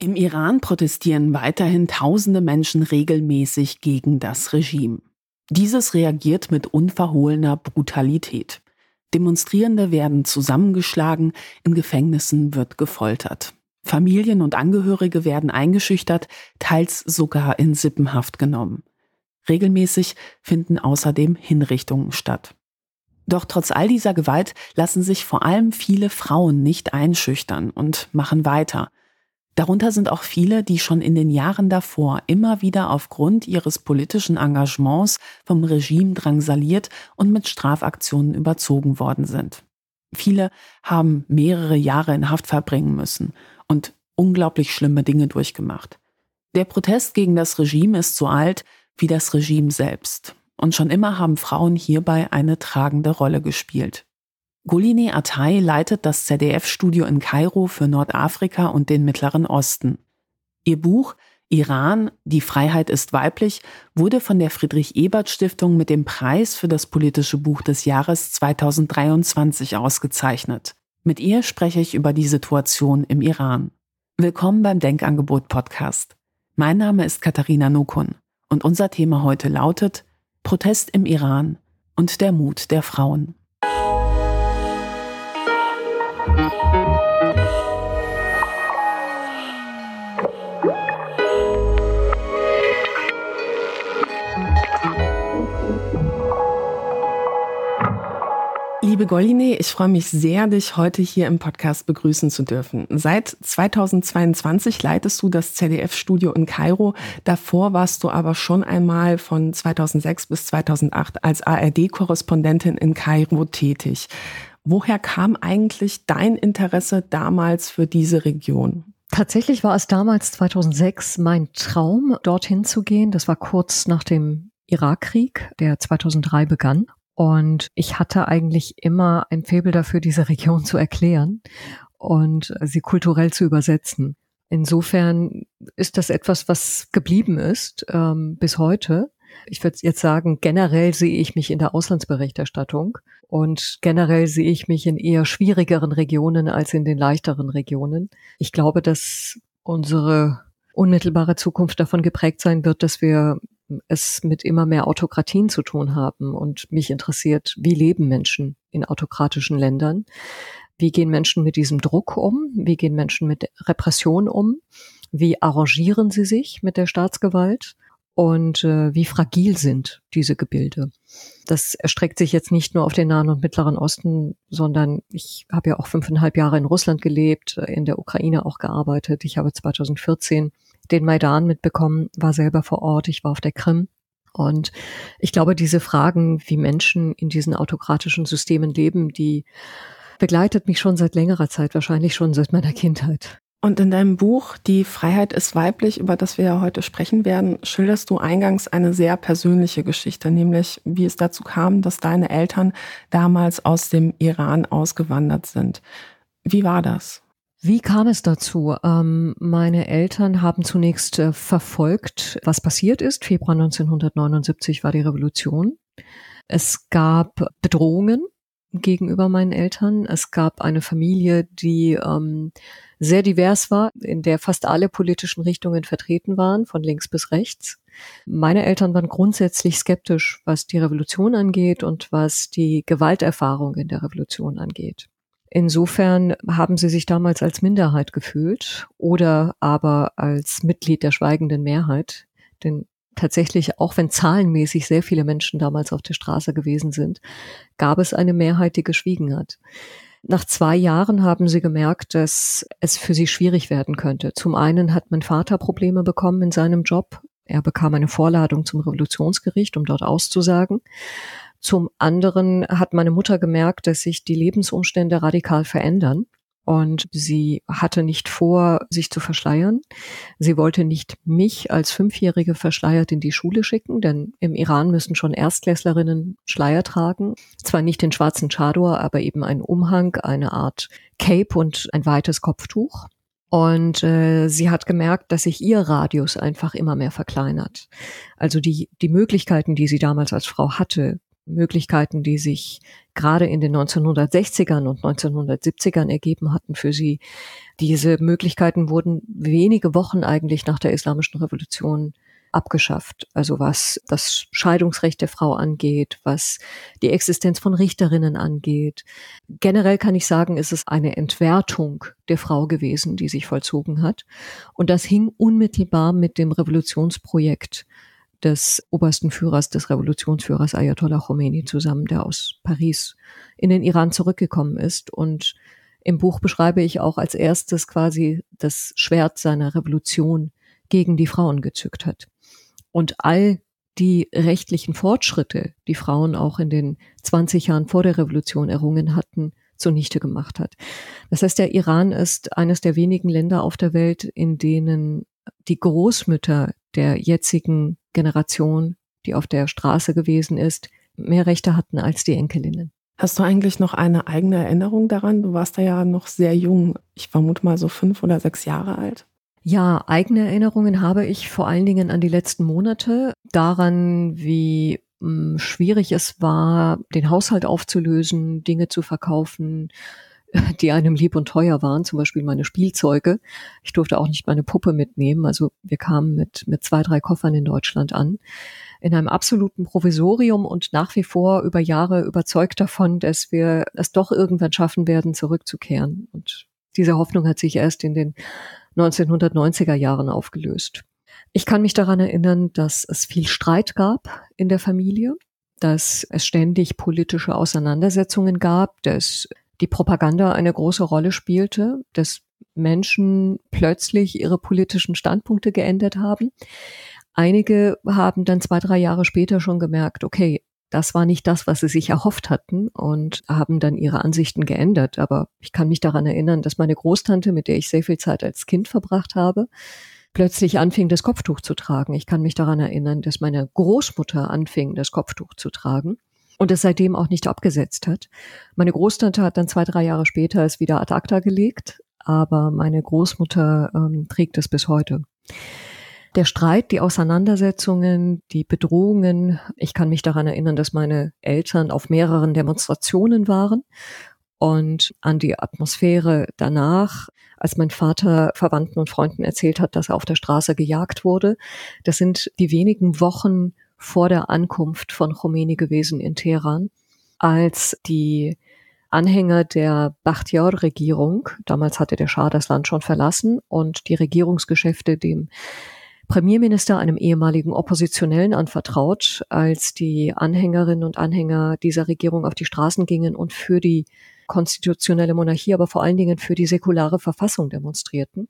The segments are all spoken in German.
Im Iran protestieren weiterhin tausende Menschen regelmäßig gegen das Regime. Dieses reagiert mit unverhohlener Brutalität. Demonstrierende werden zusammengeschlagen, in Gefängnissen wird gefoltert. Familien und Angehörige werden eingeschüchtert, teils sogar in Sippenhaft genommen. Regelmäßig finden außerdem Hinrichtungen statt. Doch trotz all dieser Gewalt lassen sich vor allem viele Frauen nicht einschüchtern und machen weiter. Darunter sind auch viele, die schon in den Jahren davor immer wieder aufgrund ihres politischen Engagements vom Regime drangsaliert und mit Strafaktionen überzogen worden sind. Viele haben mehrere Jahre in Haft verbringen müssen und unglaublich schlimme Dinge durchgemacht. Der Protest gegen das Regime ist so alt wie das Regime selbst. Und schon immer haben Frauen hierbei eine tragende Rolle gespielt. Gulini Atay leitet das ZDF-Studio in Kairo für Nordafrika und den Mittleren Osten. Ihr Buch Iran, die Freiheit ist weiblich, wurde von der Friedrich-Ebert-Stiftung mit dem Preis für das politische Buch des Jahres 2023 ausgezeichnet. Mit ihr spreche ich über die Situation im Iran. Willkommen beim Denkangebot Podcast. Mein Name ist Katharina Nukun und unser Thema heute lautet Protest im Iran und der Mut der Frauen. Liebe Goline, ich freue mich sehr, dich heute hier im Podcast begrüßen zu dürfen. Seit 2022 leitest du das ZDF-Studio in Kairo. Davor warst du aber schon einmal von 2006 bis 2008 als ARD-Korrespondentin in Kairo tätig. Woher kam eigentlich dein Interesse damals für diese Region? Tatsächlich war es damals 2006 mein Traum, dorthin zu gehen. Das war kurz nach dem Irakkrieg, der 2003 begann. Und ich hatte eigentlich immer ein Faible dafür, diese Region zu erklären und sie kulturell zu übersetzen. Insofern ist das etwas, was geblieben ist ähm, bis heute. Ich würde jetzt sagen, generell sehe ich mich in der Auslandsberichterstattung und generell sehe ich mich in eher schwierigeren Regionen als in den leichteren Regionen. Ich glaube, dass unsere unmittelbare Zukunft davon geprägt sein wird, dass wir es mit immer mehr Autokratien zu tun haben. Und mich interessiert, wie leben Menschen in autokratischen Ländern? Wie gehen Menschen mit diesem Druck um? Wie gehen Menschen mit Repression um? Wie arrangieren sie sich mit der Staatsgewalt? und äh, wie fragil sind diese Gebilde. Das erstreckt sich jetzt nicht nur auf den Nahen und Mittleren Osten, sondern ich habe ja auch fünfeinhalb Jahre in Russland gelebt, in der Ukraine auch gearbeitet. Ich habe 2014 den Maidan mitbekommen, war selber vor Ort, ich war auf der Krim. Und ich glaube, diese Fragen, wie Menschen in diesen autokratischen Systemen leben, die begleitet mich schon seit längerer Zeit, wahrscheinlich schon seit meiner Kindheit. Und in deinem Buch Die Freiheit ist weiblich, über das wir ja heute sprechen werden, schilderst du eingangs eine sehr persönliche Geschichte, nämlich wie es dazu kam, dass deine Eltern damals aus dem Iran ausgewandert sind. Wie war das? Wie kam es dazu? Ähm, meine Eltern haben zunächst äh, verfolgt, was passiert ist. Februar 1979 war die Revolution. Es gab Bedrohungen gegenüber meinen Eltern. Es gab eine Familie, die ähm, sehr divers war, in der fast alle politischen Richtungen vertreten waren, von links bis rechts. Meine Eltern waren grundsätzlich skeptisch, was die Revolution angeht und was die Gewalterfahrung in der Revolution angeht. Insofern haben sie sich damals als Minderheit gefühlt oder aber als Mitglied der schweigenden Mehrheit. Denn tatsächlich, auch wenn zahlenmäßig sehr viele Menschen damals auf der Straße gewesen sind, gab es eine Mehrheit, die geschwiegen hat. Nach zwei Jahren haben sie gemerkt, dass es für sie schwierig werden könnte. Zum einen hat mein Vater Probleme bekommen in seinem Job. Er bekam eine Vorladung zum Revolutionsgericht, um dort auszusagen. Zum anderen hat meine Mutter gemerkt, dass sich die Lebensumstände radikal verändern und sie hatte nicht vor, sich zu verschleiern. Sie wollte nicht mich als Fünfjährige verschleiert in die Schule schicken, denn im Iran müssen schon Erstklässlerinnen Schleier tragen. Zwar nicht den schwarzen Chador, aber eben einen Umhang, eine Art Cape und ein weites Kopftuch. Und äh, sie hat gemerkt, dass sich ihr Radius einfach immer mehr verkleinert. Also die, die Möglichkeiten, die sie damals als Frau hatte, Möglichkeiten, die sich gerade in den 1960ern und 1970ern ergeben hatten für sie. Diese Möglichkeiten wurden wenige Wochen eigentlich nach der Islamischen Revolution abgeschafft. Also was das Scheidungsrecht der Frau angeht, was die Existenz von Richterinnen angeht. Generell kann ich sagen, ist es eine Entwertung der Frau gewesen, die sich vollzogen hat. Und das hing unmittelbar mit dem Revolutionsprojekt des obersten Führers, des Revolutionsführers Ayatollah Khomeini zusammen, der aus Paris in den Iran zurückgekommen ist. Und im Buch beschreibe ich auch als erstes quasi das Schwert seiner Revolution gegen die Frauen gezückt hat. Und all die rechtlichen Fortschritte, die Frauen auch in den 20 Jahren vor der Revolution errungen hatten, zunichte gemacht hat. Das heißt, der Iran ist eines der wenigen Länder auf der Welt, in denen die Großmütter der jetzigen Generation, die auf der Straße gewesen ist, mehr Rechte hatten als die Enkelinnen. Hast du eigentlich noch eine eigene Erinnerung daran? Du warst da ja noch sehr jung. Ich vermute mal so fünf oder sechs Jahre alt. Ja, eigene Erinnerungen habe ich vor allen Dingen an die letzten Monate, daran, wie mh, hm, schwierig es war, den Haushalt aufzulösen, Dinge zu verkaufen, die einem lieb und teuer waren, zum Beispiel meine Spielzeuge. Ich durfte auch nicht meine Puppe mitnehmen. Also wir kamen mit, mit zwei, drei Koffern in Deutschland an. In einem absoluten Provisorium und nach wie vor über Jahre überzeugt davon, dass wir es doch irgendwann schaffen werden, zurückzukehren. Und diese Hoffnung hat sich erst in den 1990er Jahren aufgelöst. Ich kann mich daran erinnern, dass es viel Streit gab in der Familie, dass es ständig politische Auseinandersetzungen gab, dass die Propaganda eine große Rolle spielte, dass Menschen plötzlich ihre politischen Standpunkte geändert haben. Einige haben dann zwei, drei Jahre später schon gemerkt, okay, das war nicht das, was sie sich erhofft hatten und haben dann ihre Ansichten geändert. Aber ich kann mich daran erinnern, dass meine Großtante, mit der ich sehr viel Zeit als Kind verbracht habe, plötzlich anfing, das Kopftuch zu tragen. Ich kann mich daran erinnern, dass meine Großmutter anfing, das Kopftuch zu tragen und es seitdem auch nicht abgesetzt hat. Meine Großtante hat dann zwei, drei Jahre später es wieder ad acta gelegt, aber meine Großmutter ähm, trägt es bis heute. Der Streit, die Auseinandersetzungen, die Bedrohungen. Ich kann mich daran erinnern, dass meine Eltern auf mehreren Demonstrationen waren und an die Atmosphäre danach, als mein Vater Verwandten und Freunden erzählt hat, dass er auf der Straße gejagt wurde. Das sind die wenigen Wochen vor der Ankunft von Khomeini gewesen in Teheran, als die Anhänger der Bakhtiar-Regierung, damals hatte der Schah das Land schon verlassen und die Regierungsgeschäfte dem Premierminister, einem ehemaligen Oppositionellen, anvertraut, als die Anhängerinnen und Anhänger dieser Regierung auf die Straßen gingen und für die konstitutionelle Monarchie, aber vor allen Dingen für die säkulare Verfassung demonstrierten.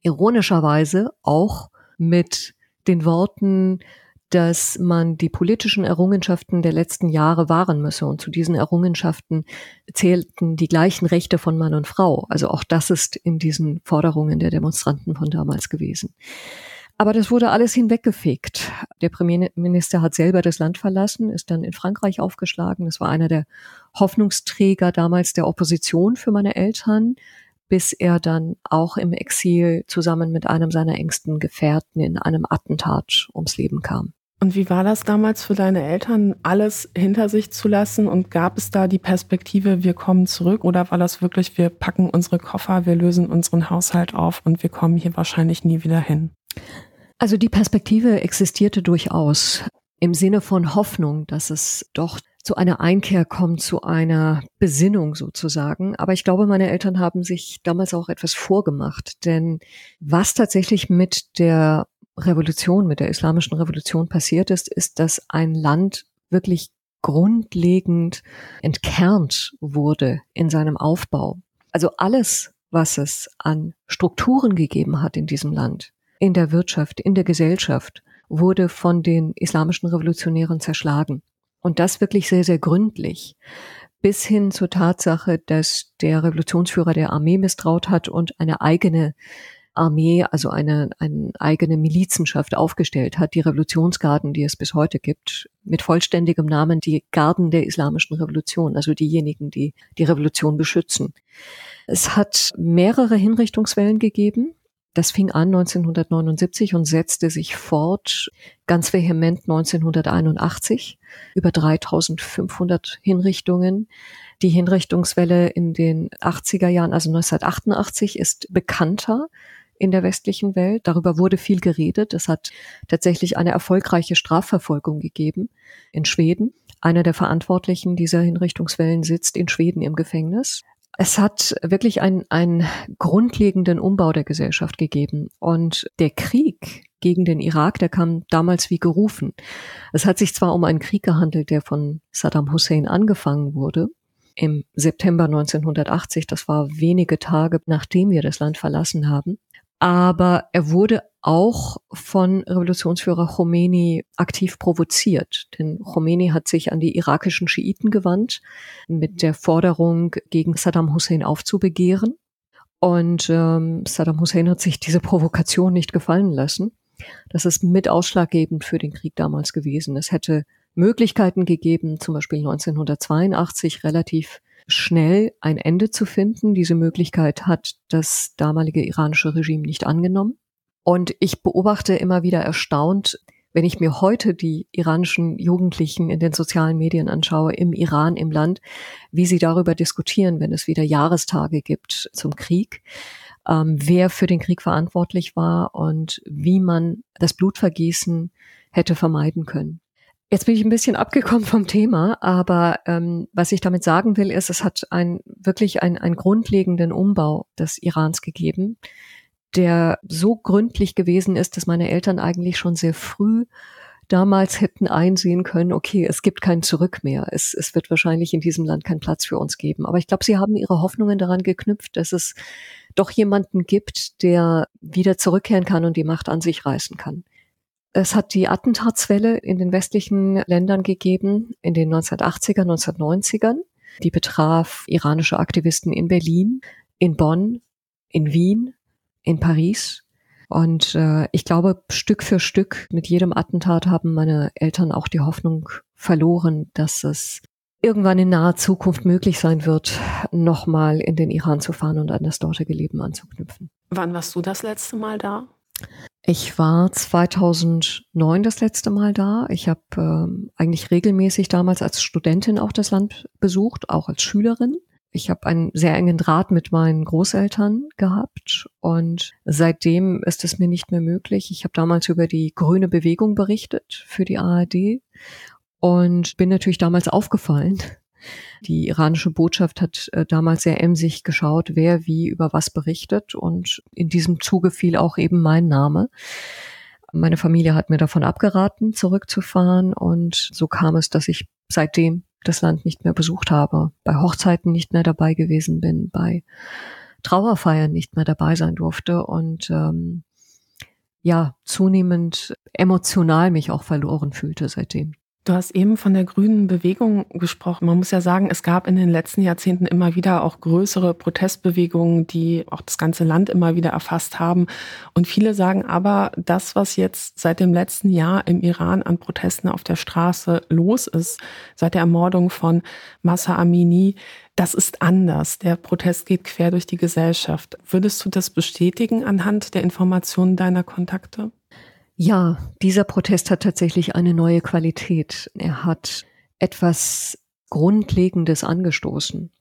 Ironischerweise auch mit den Worten, dass man die politischen Errungenschaften der letzten Jahre wahren müsse. Und zu diesen Errungenschaften zählten die gleichen Rechte von Mann und Frau. Also auch das ist in diesen Forderungen der Demonstranten von damals gewesen. Aber das wurde alles hinweggefegt. Der Premierminister hat selber das Land verlassen, ist dann in Frankreich aufgeschlagen. Das war einer der Hoffnungsträger damals der Opposition für meine Eltern, bis er dann auch im Exil zusammen mit einem seiner engsten Gefährten in einem Attentat ums Leben kam. Und wie war das damals für deine Eltern, alles hinter sich zu lassen? Und gab es da die Perspektive, wir kommen zurück? Oder war das wirklich, wir packen unsere Koffer, wir lösen unseren Haushalt auf und wir kommen hier wahrscheinlich nie wieder hin? Also die Perspektive existierte durchaus im Sinne von Hoffnung, dass es doch zu einer Einkehr kommt, zu einer Besinnung sozusagen. Aber ich glaube, meine Eltern haben sich damals auch etwas vorgemacht, denn was tatsächlich mit der Revolution, mit der islamischen Revolution passiert ist, ist, dass ein Land wirklich grundlegend entkernt wurde in seinem Aufbau. Also alles, was es an Strukturen gegeben hat in diesem Land, in der Wirtschaft, in der Gesellschaft, wurde von den islamischen Revolutionären zerschlagen. Und das wirklich sehr, sehr gründlich. Bis hin zur Tatsache, dass der Revolutionsführer der Armee misstraut hat und eine eigene Armee, also eine, eine eigene Milizenschaft aufgestellt hat, die Revolutionsgarden, die es bis heute gibt, mit vollständigem Namen die Garden der Islamischen Revolution, also diejenigen, die die Revolution beschützen. Es hat mehrere Hinrichtungswellen gegeben. Das fing an 1979 und setzte sich fort ganz vehement 1981 über 3500 Hinrichtungen. Die Hinrichtungswelle in den 80er Jahren, also 1988, ist bekannter in der westlichen Welt. Darüber wurde viel geredet. Es hat tatsächlich eine erfolgreiche Strafverfolgung gegeben in Schweden. Einer der Verantwortlichen dieser Hinrichtungswellen sitzt in Schweden im Gefängnis. Es hat wirklich einen, einen grundlegenden Umbau der Gesellschaft gegeben. Und der Krieg gegen den Irak, der kam damals wie gerufen. Es hat sich zwar um einen Krieg gehandelt, der von Saddam Hussein angefangen wurde, im September 1980, das war wenige Tage nachdem wir das Land verlassen haben. Aber er wurde auch von Revolutionsführer Khomeini aktiv provoziert. Denn Khomeini hat sich an die irakischen Schiiten gewandt mit der Forderung, gegen Saddam Hussein aufzubegehren. Und ähm, Saddam Hussein hat sich diese Provokation nicht gefallen lassen. Das ist mit ausschlaggebend für den Krieg damals gewesen. Es hätte Möglichkeiten gegeben, zum Beispiel 1982 relativ schnell ein Ende zu finden. Diese Möglichkeit hat das damalige iranische Regime nicht angenommen. Und ich beobachte immer wieder erstaunt, wenn ich mir heute die iranischen Jugendlichen in den sozialen Medien anschaue, im Iran, im Land, wie sie darüber diskutieren, wenn es wieder Jahrestage gibt zum Krieg, ähm, wer für den Krieg verantwortlich war und wie man das Blutvergießen hätte vermeiden können. Jetzt bin ich ein bisschen abgekommen vom Thema, aber ähm, was ich damit sagen will, ist, es hat ein, wirklich ein, einen grundlegenden Umbau des Irans gegeben, der so gründlich gewesen ist, dass meine Eltern eigentlich schon sehr früh damals hätten einsehen können, okay, es gibt kein Zurück mehr. Es, es wird wahrscheinlich in diesem Land keinen Platz für uns geben. Aber ich glaube, sie haben ihre Hoffnungen daran geknüpft, dass es doch jemanden gibt, der wieder zurückkehren kann und die Macht an sich reißen kann. Es hat die Attentatswelle in den westlichen Ländern gegeben, in den 1980er, 1990ern. Die betraf iranische Aktivisten in Berlin, in Bonn, in Wien, in Paris. Und äh, ich glaube, Stück für Stück mit jedem Attentat haben meine Eltern auch die Hoffnung verloren, dass es irgendwann in naher Zukunft möglich sein wird, nochmal in den Iran zu fahren und an das dortige Leben anzuknüpfen. Wann warst du das letzte Mal da? Ich war 2009 das letzte Mal da. Ich habe ähm, eigentlich regelmäßig damals als Studentin auch das Land besucht, auch als Schülerin. Ich habe einen sehr engen Draht mit meinen Großeltern gehabt und seitdem ist es mir nicht mehr möglich. Ich habe damals über die grüne Bewegung berichtet für die ARD und bin natürlich damals aufgefallen, die iranische Botschaft hat äh, damals sehr emsig geschaut, wer wie über was berichtet und in diesem Zuge fiel auch eben mein Name. Meine Familie hat mir davon abgeraten, zurückzufahren und so kam es, dass ich seitdem das Land nicht mehr besucht habe, bei Hochzeiten nicht mehr dabei gewesen bin, bei Trauerfeiern nicht mehr dabei sein durfte und ähm, ja, zunehmend emotional mich auch verloren fühlte seitdem. Du hast eben von der grünen Bewegung gesprochen. Man muss ja sagen, es gab in den letzten Jahrzehnten immer wieder auch größere Protestbewegungen, die auch das ganze Land immer wieder erfasst haben. Und viele sagen aber, das, was jetzt seit dem letzten Jahr im Iran an Protesten auf der Straße los ist, seit der Ermordung von Massa Amini, das ist anders. Der Protest geht quer durch die Gesellschaft. Würdest du das bestätigen anhand der Informationen deiner Kontakte? Ja, dieser Protest hat tatsächlich eine neue Qualität. Er hat etwas Grundlegendes angestoßen.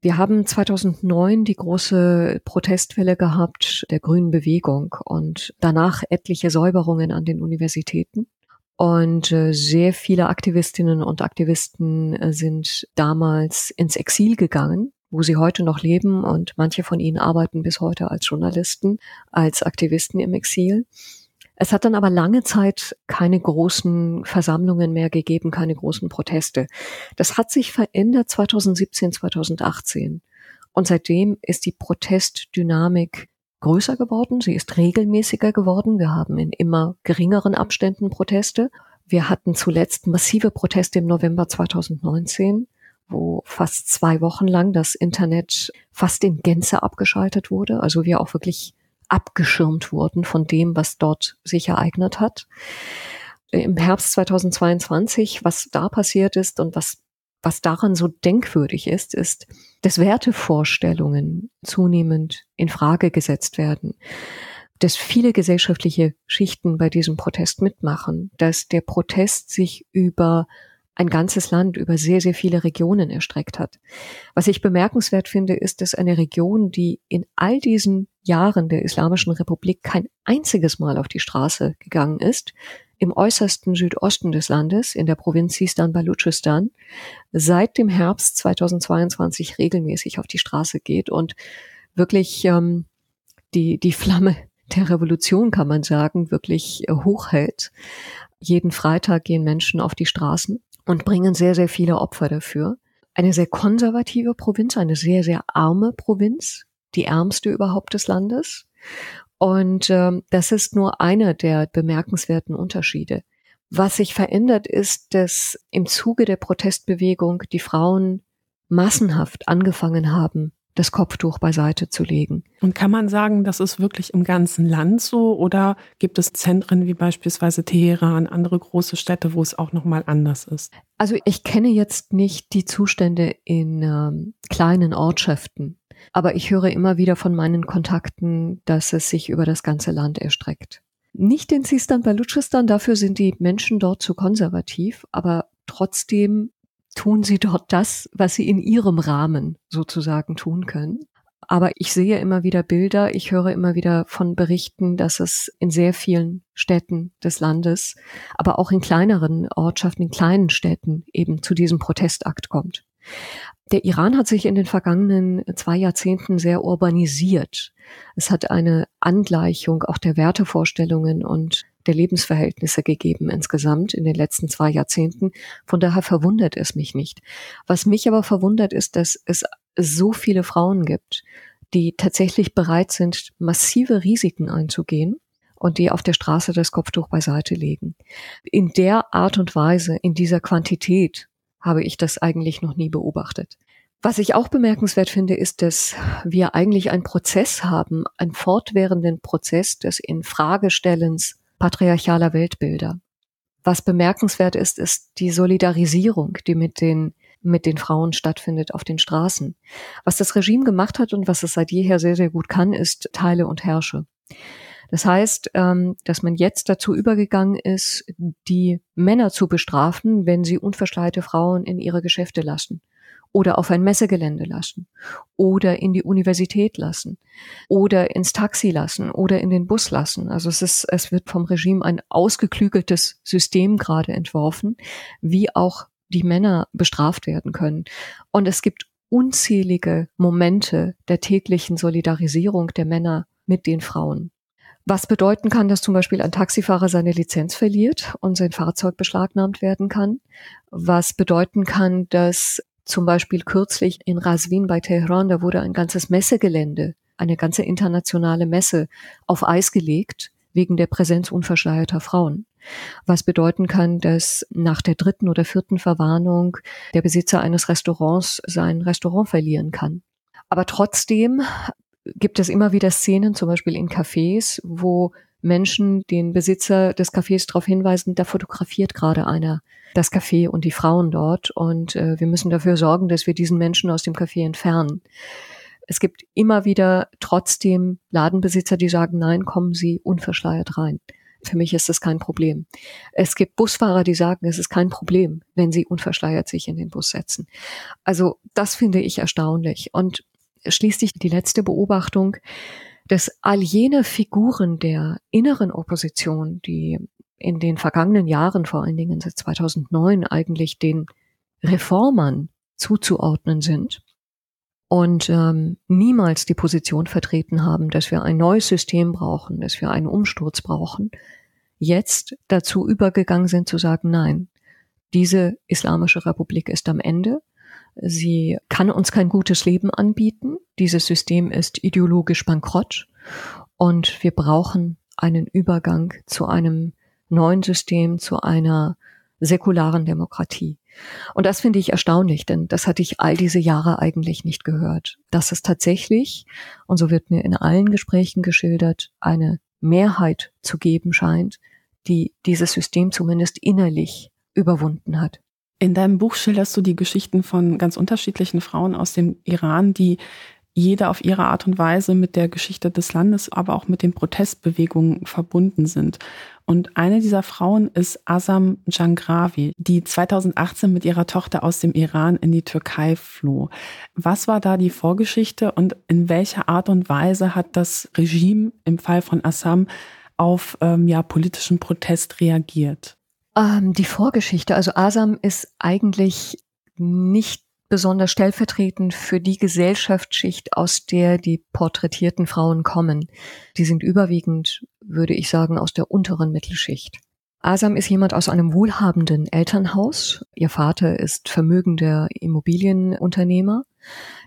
Wir haben 2009 die große Protestwelle gehabt der Grünen Bewegung und danach etliche Säuberungen an den Universitäten. Und äh, sehr viele Aktivistinnen und Aktivisten äh, sind damals ins Exil gegangen, wo sie heute noch leben und manche von ihnen arbeiten bis heute als Journalisten, als Aktivisten im Exil. Es hat dann aber lange Zeit keine großen Versammlungen mehr gegeben, keine großen Proteste. Das hat sich verändert 2017, 2018. Und seitdem ist die Protestdynamik größer geworden, sie ist regelmäßiger geworden. Wir haben in immer geringeren Abständen Proteste. Wir hatten zuletzt massive Proteste im November 2019, wo fast zwei Wochen lang das Internet fast in Gänze abgeschaltet wurde. Also wir auch wirklich abgeschirmt wurden von dem, was dort sich ereignet hat. Im Herbst 2022, was da passiert ist und was was daran so denkwürdig ist, ist, dass Wertevorstellungen zunehmend in Frage gesetzt werden, dass viele gesellschaftliche Schichten bei diesem Protest mitmachen, dass der Protest sich über ein ganzes Land über sehr, sehr viele Regionen erstreckt hat. Was ich bemerkenswert finde, ist, dass eine Region, die in all diesen Jahren der Islamischen Republik kein einziges Mal auf die Straße gegangen ist, im äußersten Südosten des Landes, in der Provinz Sistan Baluchistan, seit dem Herbst 2022 regelmäßig auf die Straße geht und wirklich ähm, die, die Flamme der Revolution, kann man sagen, wirklich äh, hochhält. Jeden Freitag gehen Menschen auf die Straßen und bringen sehr, sehr viele Opfer dafür. Eine sehr konservative Provinz, eine sehr, sehr arme Provinz, die ärmste überhaupt des Landes. Und ähm, das ist nur einer der bemerkenswerten Unterschiede. Was sich verändert, ist, dass im Zuge der Protestbewegung die Frauen massenhaft angefangen haben, das Kopftuch beiseite zu legen. Und kann man sagen, das ist wirklich im ganzen Land so oder gibt es Zentren wie beispielsweise Teheran, andere große Städte, wo es auch noch mal anders ist? Also ich kenne jetzt nicht die Zustände in ähm, kleinen Ortschaften, aber ich höre immer wieder von meinen Kontakten, dass es sich über das ganze Land erstreckt. Nicht in Sistan Baluchistan, dafür sind die Menschen dort zu konservativ, aber trotzdem tun sie dort das, was sie in ihrem Rahmen sozusagen tun können. Aber ich sehe immer wieder Bilder, ich höre immer wieder von Berichten, dass es in sehr vielen Städten des Landes, aber auch in kleineren Ortschaften, in kleinen Städten eben zu diesem Protestakt kommt. Der Iran hat sich in den vergangenen zwei Jahrzehnten sehr urbanisiert. Es hat eine Angleichung auch der Wertevorstellungen und der Lebensverhältnisse gegeben insgesamt in den letzten zwei Jahrzehnten. Von daher verwundert es mich nicht. Was mich aber verwundert ist, dass es so viele Frauen gibt, die tatsächlich bereit sind, massive Risiken einzugehen und die auf der Straße das Kopftuch beiseite legen. In der Art und Weise, in dieser Quantität habe ich das eigentlich noch nie beobachtet. Was ich auch bemerkenswert finde, ist, dass wir eigentlich einen Prozess haben, einen fortwährenden Prozess des Infragestellens patriarchaler Weltbilder. Was bemerkenswert ist, ist die Solidarisierung, die mit den mit den Frauen stattfindet auf den Straßen. Was das Regime gemacht hat und was es seit jeher sehr, sehr gut kann, ist Teile und Herrsche. Das heißt, ähm, dass man jetzt dazu übergegangen ist, die Männer zu bestrafen, wenn sie unverschleierte Frauen in ihre Geschäfte lassen oder auf ein Messegelände lassen oder in die Universität lassen oder ins Taxi lassen oder in den Bus lassen. Also es ist, es wird vom Regime ein ausgeklügeltes System gerade entworfen, wie auch die Männer bestraft werden können. Und es gibt unzählige Momente der täglichen Solidarisierung der Männer mit den Frauen. Was bedeuten kann, dass zum Beispiel ein Taxifahrer seine Lizenz verliert und sein Fahrzeug beschlagnahmt werden kann. Was bedeuten kann, dass zum Beispiel kürzlich in Raswin bei Teheran, da wurde ein ganzes Messegelände, eine ganze internationale Messe auf Eis gelegt wegen der Präsenz unverschleierter Frauen. Was bedeuten kann, dass nach der dritten oder vierten Verwarnung der Besitzer eines Restaurants sein Restaurant verlieren kann. Aber trotzdem gibt es immer wieder Szenen, zum Beispiel in Cafés, wo Menschen den Besitzer des Cafés darauf hinweisen, da fotografiert gerade einer das Café und die Frauen dort und äh, wir müssen dafür sorgen, dass wir diesen Menschen aus dem Café entfernen. Es gibt immer wieder trotzdem Ladenbesitzer, die sagen, nein, kommen Sie unverschleiert rein. Für mich ist das kein Problem. Es gibt Busfahrer, die sagen, es ist kein Problem, wenn sie unverschleiert sich in den Bus setzen. Also das finde ich erstaunlich. Und schließlich die letzte Beobachtung, dass all jene Figuren der inneren Opposition, die in den vergangenen Jahren, vor allen Dingen seit 2009, eigentlich den Reformern zuzuordnen sind und ähm, niemals die Position vertreten haben, dass wir ein neues System brauchen, dass wir einen Umsturz brauchen, jetzt dazu übergegangen sind zu sagen, nein, diese Islamische Republik ist am Ende, sie kann uns kein gutes Leben anbieten, dieses System ist ideologisch bankrott und wir brauchen einen Übergang zu einem neuen System, zu einer säkularen Demokratie. Und das finde ich erstaunlich, denn das hatte ich all diese Jahre eigentlich nicht gehört. Dass es tatsächlich, und so wird mir in allen Gesprächen geschildert, eine Mehrheit zu geben scheint, die dieses System zumindest innerlich überwunden hat. In deinem Buch schilderst du die Geschichten von ganz unterschiedlichen Frauen aus dem Iran, die jede auf ihre Art und Weise mit der Geschichte des Landes, aber auch mit den Protestbewegungen verbunden sind. Und eine dieser Frauen ist Asam Jangravi, die 2018 mit ihrer Tochter aus dem Iran in die Türkei floh. Was war da die Vorgeschichte und in welcher Art und Weise hat das Regime im Fall von Assam auf ähm, ja, politischen Protest reagiert? Ähm, die Vorgeschichte, also Asam ist eigentlich nicht besonders stellvertretend für die Gesellschaftsschicht, aus der die porträtierten Frauen kommen. Die sind überwiegend, würde ich sagen, aus der unteren Mittelschicht. Asam ist jemand aus einem wohlhabenden Elternhaus. Ihr Vater ist vermögender Immobilienunternehmer.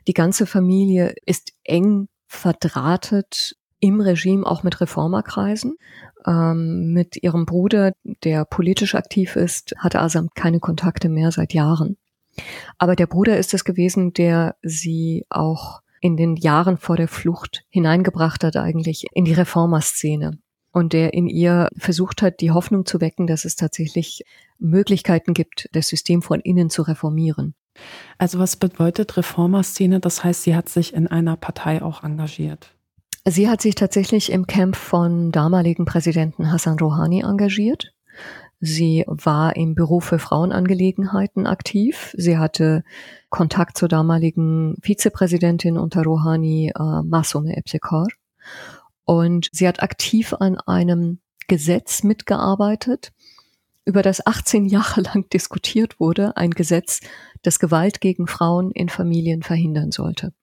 Die ganze Familie ist eng verdrahtet im Regime auch mit Reformerkreisen. Ähm, mit ihrem Bruder, der politisch aktiv ist, hatte Asam keine Kontakte mehr seit Jahren. Aber der Bruder ist es gewesen, der sie auch in den Jahren vor der Flucht hineingebracht hat eigentlich in die Reformerszene und der in ihr versucht hat, die Hoffnung zu wecken, dass es tatsächlich Möglichkeiten gibt, das System von innen zu reformieren. Also was bedeutet Reformerszene? Das heißt, sie hat sich in einer Partei auch engagiert. Sie hat sich tatsächlich im Camp von damaligen Präsidenten Hassan Rouhani engagiert. Sie war im Büro für Frauenangelegenheiten aktiv. Sie hatte Kontakt zur damaligen Vizepräsidentin unter Rouhani, äh, Masume Ebsekar. Und sie hat aktiv an einem Gesetz mitgearbeitet, über das 18 Jahre lang diskutiert wurde, ein Gesetz, das Gewalt gegen Frauen in Familien verhindern sollte.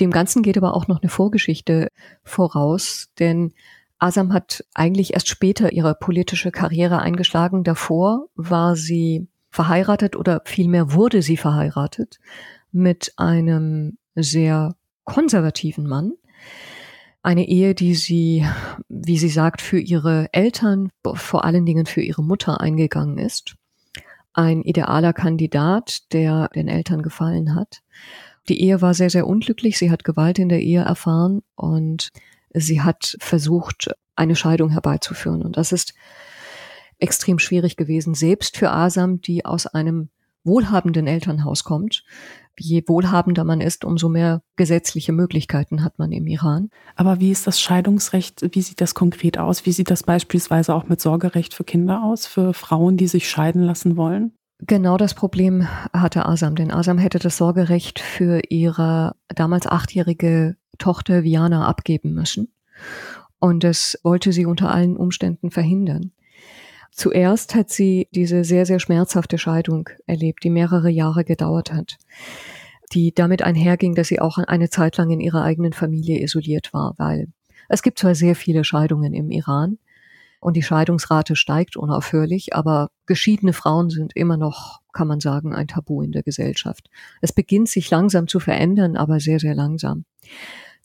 Dem Ganzen geht aber auch noch eine Vorgeschichte voraus, denn Asam hat eigentlich erst später ihre politische Karriere eingeschlagen. Davor war sie verheiratet oder vielmehr wurde sie verheiratet mit einem sehr konservativen Mann. Eine Ehe, die sie, wie sie sagt, für ihre Eltern, vor allen Dingen für ihre Mutter eingegangen ist. Ein idealer Kandidat, der den Eltern gefallen hat. Die Ehe war sehr, sehr unglücklich. Sie hat Gewalt in der Ehe erfahren und sie hat versucht, eine Scheidung herbeizuführen. Und das ist extrem schwierig gewesen, selbst für Asam, die aus einem wohlhabenden Elternhaus kommt. Je wohlhabender man ist, umso mehr gesetzliche Möglichkeiten hat man im Iran. Aber wie ist das Scheidungsrecht? Wie sieht das konkret aus? Wie sieht das beispielsweise auch mit Sorgerecht für Kinder aus, für Frauen, die sich scheiden lassen wollen? Genau das Problem hatte Asam, denn Asam hätte das Sorgerecht für ihre damals achtjährige Tochter Viana abgeben müssen. Und das wollte sie unter allen Umständen verhindern. Zuerst hat sie diese sehr, sehr schmerzhafte Scheidung erlebt, die mehrere Jahre gedauert hat, die damit einherging, dass sie auch eine Zeit lang in ihrer eigenen Familie isoliert war, weil es gibt zwar sehr viele Scheidungen im Iran, und die Scheidungsrate steigt unaufhörlich, aber geschiedene Frauen sind immer noch, kann man sagen, ein Tabu in der Gesellschaft. Es beginnt sich langsam zu verändern, aber sehr, sehr langsam.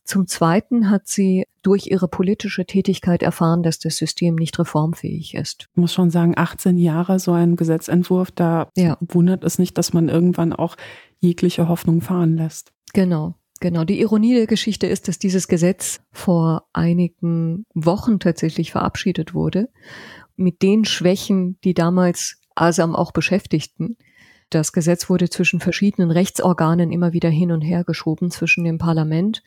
Zum Zweiten hat sie durch ihre politische Tätigkeit erfahren, dass das System nicht reformfähig ist. Ich muss schon sagen, 18 Jahre so ein Gesetzentwurf, da ja. wundert es nicht, dass man irgendwann auch jegliche Hoffnung fahren lässt. Genau. Genau, die Ironie der Geschichte ist, dass dieses Gesetz vor einigen Wochen tatsächlich verabschiedet wurde, mit den Schwächen, die damals Asam auch beschäftigten. Das Gesetz wurde zwischen verschiedenen Rechtsorganen immer wieder hin und her geschoben, zwischen dem Parlament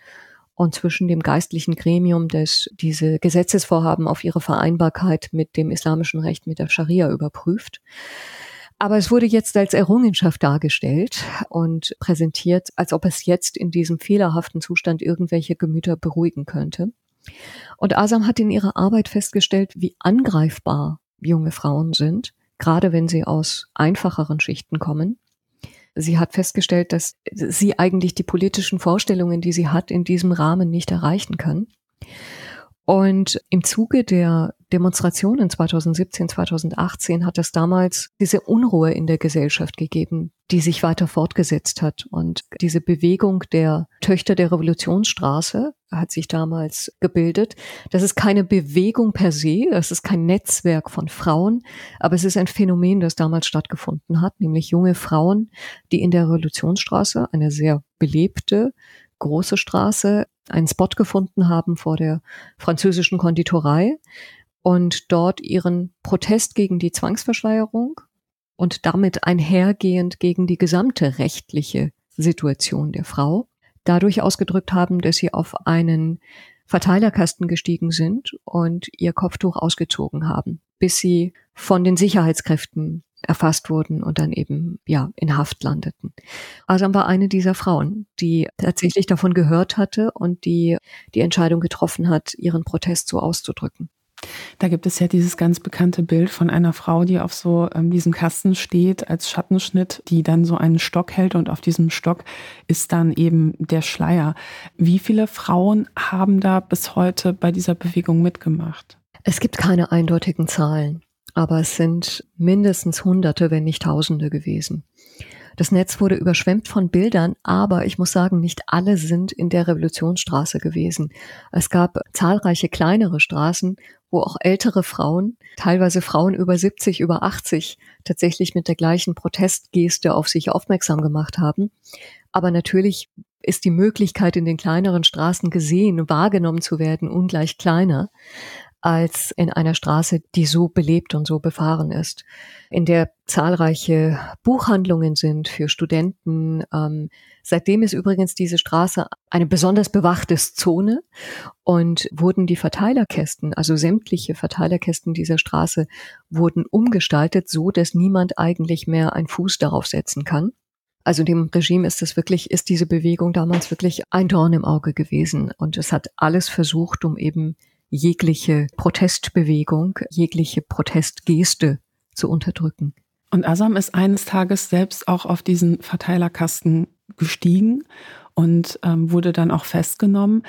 und zwischen dem geistlichen Gremium, das diese Gesetzesvorhaben auf ihre Vereinbarkeit mit dem islamischen Recht, mit der Scharia überprüft. Aber es wurde jetzt als Errungenschaft dargestellt und präsentiert, als ob es jetzt in diesem fehlerhaften Zustand irgendwelche Gemüter beruhigen könnte. Und Asam hat in ihrer Arbeit festgestellt, wie angreifbar junge Frauen sind, gerade wenn sie aus einfacheren Schichten kommen. Sie hat festgestellt, dass sie eigentlich die politischen Vorstellungen, die sie hat, in diesem Rahmen nicht erreichen kann. Und im Zuge der Demonstrationen 2017, 2018 hat es damals diese Unruhe in der Gesellschaft gegeben, die sich weiter fortgesetzt hat. Und diese Bewegung der Töchter der Revolutionsstraße hat sich damals gebildet. Das ist keine Bewegung per se, das ist kein Netzwerk von Frauen, aber es ist ein Phänomen, das damals stattgefunden hat, nämlich junge Frauen, die in der Revolutionsstraße, eine sehr belebte, große Straße, einen Spot gefunden haben vor der französischen Konditorei und dort ihren Protest gegen die Zwangsverschleierung und damit einhergehend gegen die gesamte rechtliche Situation der Frau, dadurch ausgedrückt haben, dass sie auf einen Verteilerkasten gestiegen sind und ihr Kopftuch ausgezogen haben, bis sie von den Sicherheitskräften erfasst wurden und dann eben ja in Haft landeten. Asam war eine dieser Frauen, die tatsächlich davon gehört hatte und die die Entscheidung getroffen hat, ihren Protest so auszudrücken. Da gibt es ja dieses ganz bekannte Bild von einer Frau, die auf so ähm, diesem Kasten steht als Schattenschnitt, die dann so einen Stock hält und auf diesem Stock ist dann eben der Schleier. Wie viele Frauen haben da bis heute bei dieser Bewegung mitgemacht? Es gibt keine eindeutigen Zahlen, aber es sind mindestens Hunderte, wenn nicht Tausende gewesen. Das Netz wurde überschwemmt von Bildern, aber ich muss sagen, nicht alle sind in der Revolutionsstraße gewesen. Es gab zahlreiche kleinere Straßen, wo auch ältere Frauen, teilweise Frauen über 70, über 80, tatsächlich mit der gleichen Protestgeste auf sich aufmerksam gemacht haben. Aber natürlich ist die Möglichkeit, in den kleineren Straßen gesehen, wahrgenommen zu werden, ungleich kleiner als in einer Straße, die so belebt und so befahren ist, in der zahlreiche Buchhandlungen sind für Studenten. Ähm, seitdem ist übrigens diese Straße eine besonders bewachte Zone und wurden die Verteilerkästen, also sämtliche Verteilerkästen dieser Straße, wurden umgestaltet, so dass niemand eigentlich mehr einen Fuß darauf setzen kann. Also dem Regime ist es wirklich, ist diese Bewegung damals wirklich ein Dorn im Auge gewesen und es hat alles versucht, um eben jegliche Protestbewegung, jegliche Protestgeste zu unterdrücken. Und Asam ist eines Tages selbst auch auf diesen Verteilerkasten gestiegen und ähm, wurde dann auch festgenommen.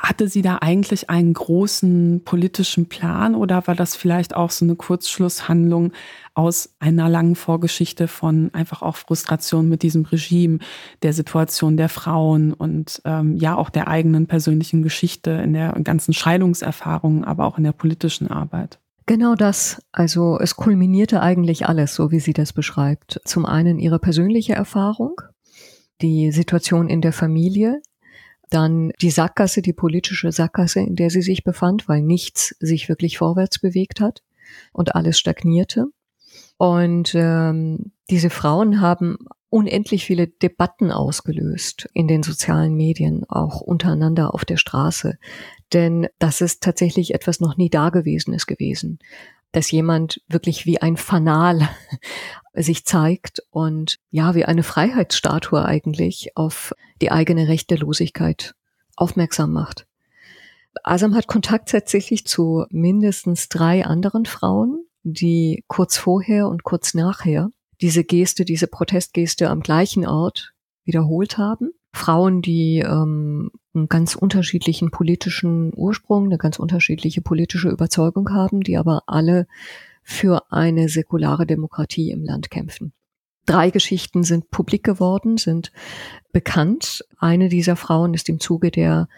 Hatte sie da eigentlich einen großen politischen Plan oder war das vielleicht auch so eine Kurzschlusshandlung aus einer langen Vorgeschichte von einfach auch Frustration mit diesem Regime, der Situation der Frauen und ähm, ja auch der eigenen persönlichen Geschichte in der ganzen Scheidungserfahrung, aber auch in der politischen Arbeit? Genau das. Also es kulminierte eigentlich alles, so wie sie das beschreibt. Zum einen ihre persönliche Erfahrung, die Situation in der Familie, dann die Sackgasse, die politische Sackgasse, in der sie sich befand, weil nichts sich wirklich vorwärts bewegt hat und alles stagnierte. Und ähm, diese Frauen haben unendlich viele Debatten ausgelöst in den sozialen Medien, auch untereinander auf der Straße. Denn das ist tatsächlich etwas noch nie Dagewesenes gewesen, dass jemand wirklich wie ein Fanal sich zeigt und ja, wie eine Freiheitsstatue eigentlich auf die eigene Rechtelosigkeit aufmerksam macht. Asam hat Kontakt tatsächlich zu mindestens drei anderen Frauen, die kurz vorher und kurz nachher diese Geste, diese Protestgeste am gleichen Ort wiederholt haben. Frauen, die ähm, einen ganz unterschiedlichen politischen Ursprung, eine ganz unterschiedliche politische Überzeugung haben, die aber alle für eine säkulare Demokratie im Land kämpfen. Drei Geschichten sind publik geworden, sind bekannt. Eine dieser Frauen ist im Zuge der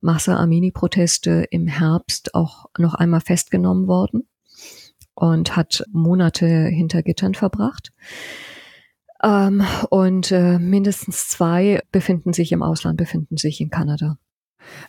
Massa Amini-Proteste im Herbst auch noch einmal festgenommen worden und hat Monate hinter Gittern verbracht. Ähm, und äh, mindestens zwei befinden sich im Ausland, befinden sich in Kanada.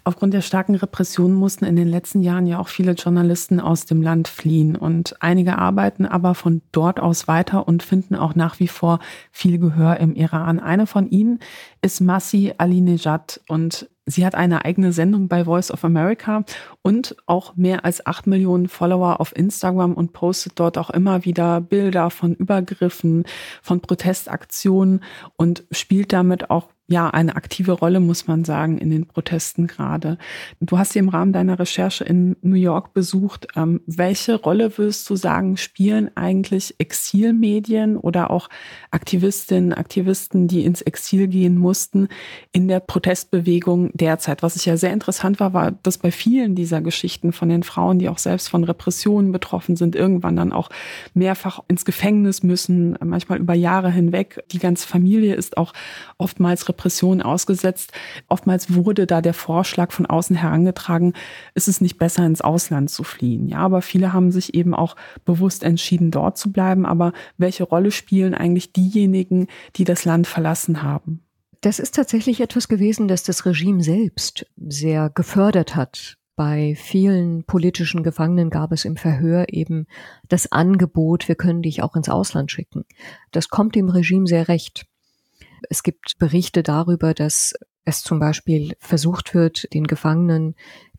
Aufgrund der starken Repression mussten in den letzten Jahren ja auch viele Journalisten aus dem Land fliehen und einige arbeiten aber von dort aus weiter und finden auch nach wie vor viel Gehör im Iran. Eine von ihnen ist Massi Alinejad und sie hat eine eigene Sendung bei Voice of America und auch mehr als acht Millionen Follower auf Instagram und postet dort auch immer wieder Bilder von Übergriffen, von Protestaktionen und spielt damit auch ja eine aktive Rolle, muss man sagen, in den Protesten gerade. Du hast sie im Rahmen deiner Recherche in New York besucht. Ähm, welche Rolle würdest du sagen, spielen eigentlich Exilmedien oder auch Aktivistinnen, Aktivisten, die ins Exil gehen mussten, in der Protestbewegung derzeit? Was ich ja sehr interessant war, war, dass bei vielen dieser Geschichten von den Frauen, die auch selbst von Repressionen betroffen sind, irgendwann dann auch mehrfach ins Gefängnis müssen, manchmal über Jahre hinweg. Die ganze Familie ist auch oftmals Repressionen ausgesetzt. Oftmals wurde da der Vorschlag von außen herangetragen, ist es nicht besser ins Ausland zu fliehen. Ja, aber viele haben sich eben auch bewusst entschieden, dort zu bleiben. Aber welche Rolle spielen eigentlich diejenigen, die das Land verlassen haben? Das ist tatsächlich etwas gewesen, das das Regime selbst sehr gefördert hat. Bei vielen politischen Gefangenen gab es im Verhör eben das Angebot, wir können dich auch ins Ausland schicken. Das kommt dem Regime sehr recht. Es gibt Berichte darüber, dass es zum Beispiel versucht wird, den Gefangenen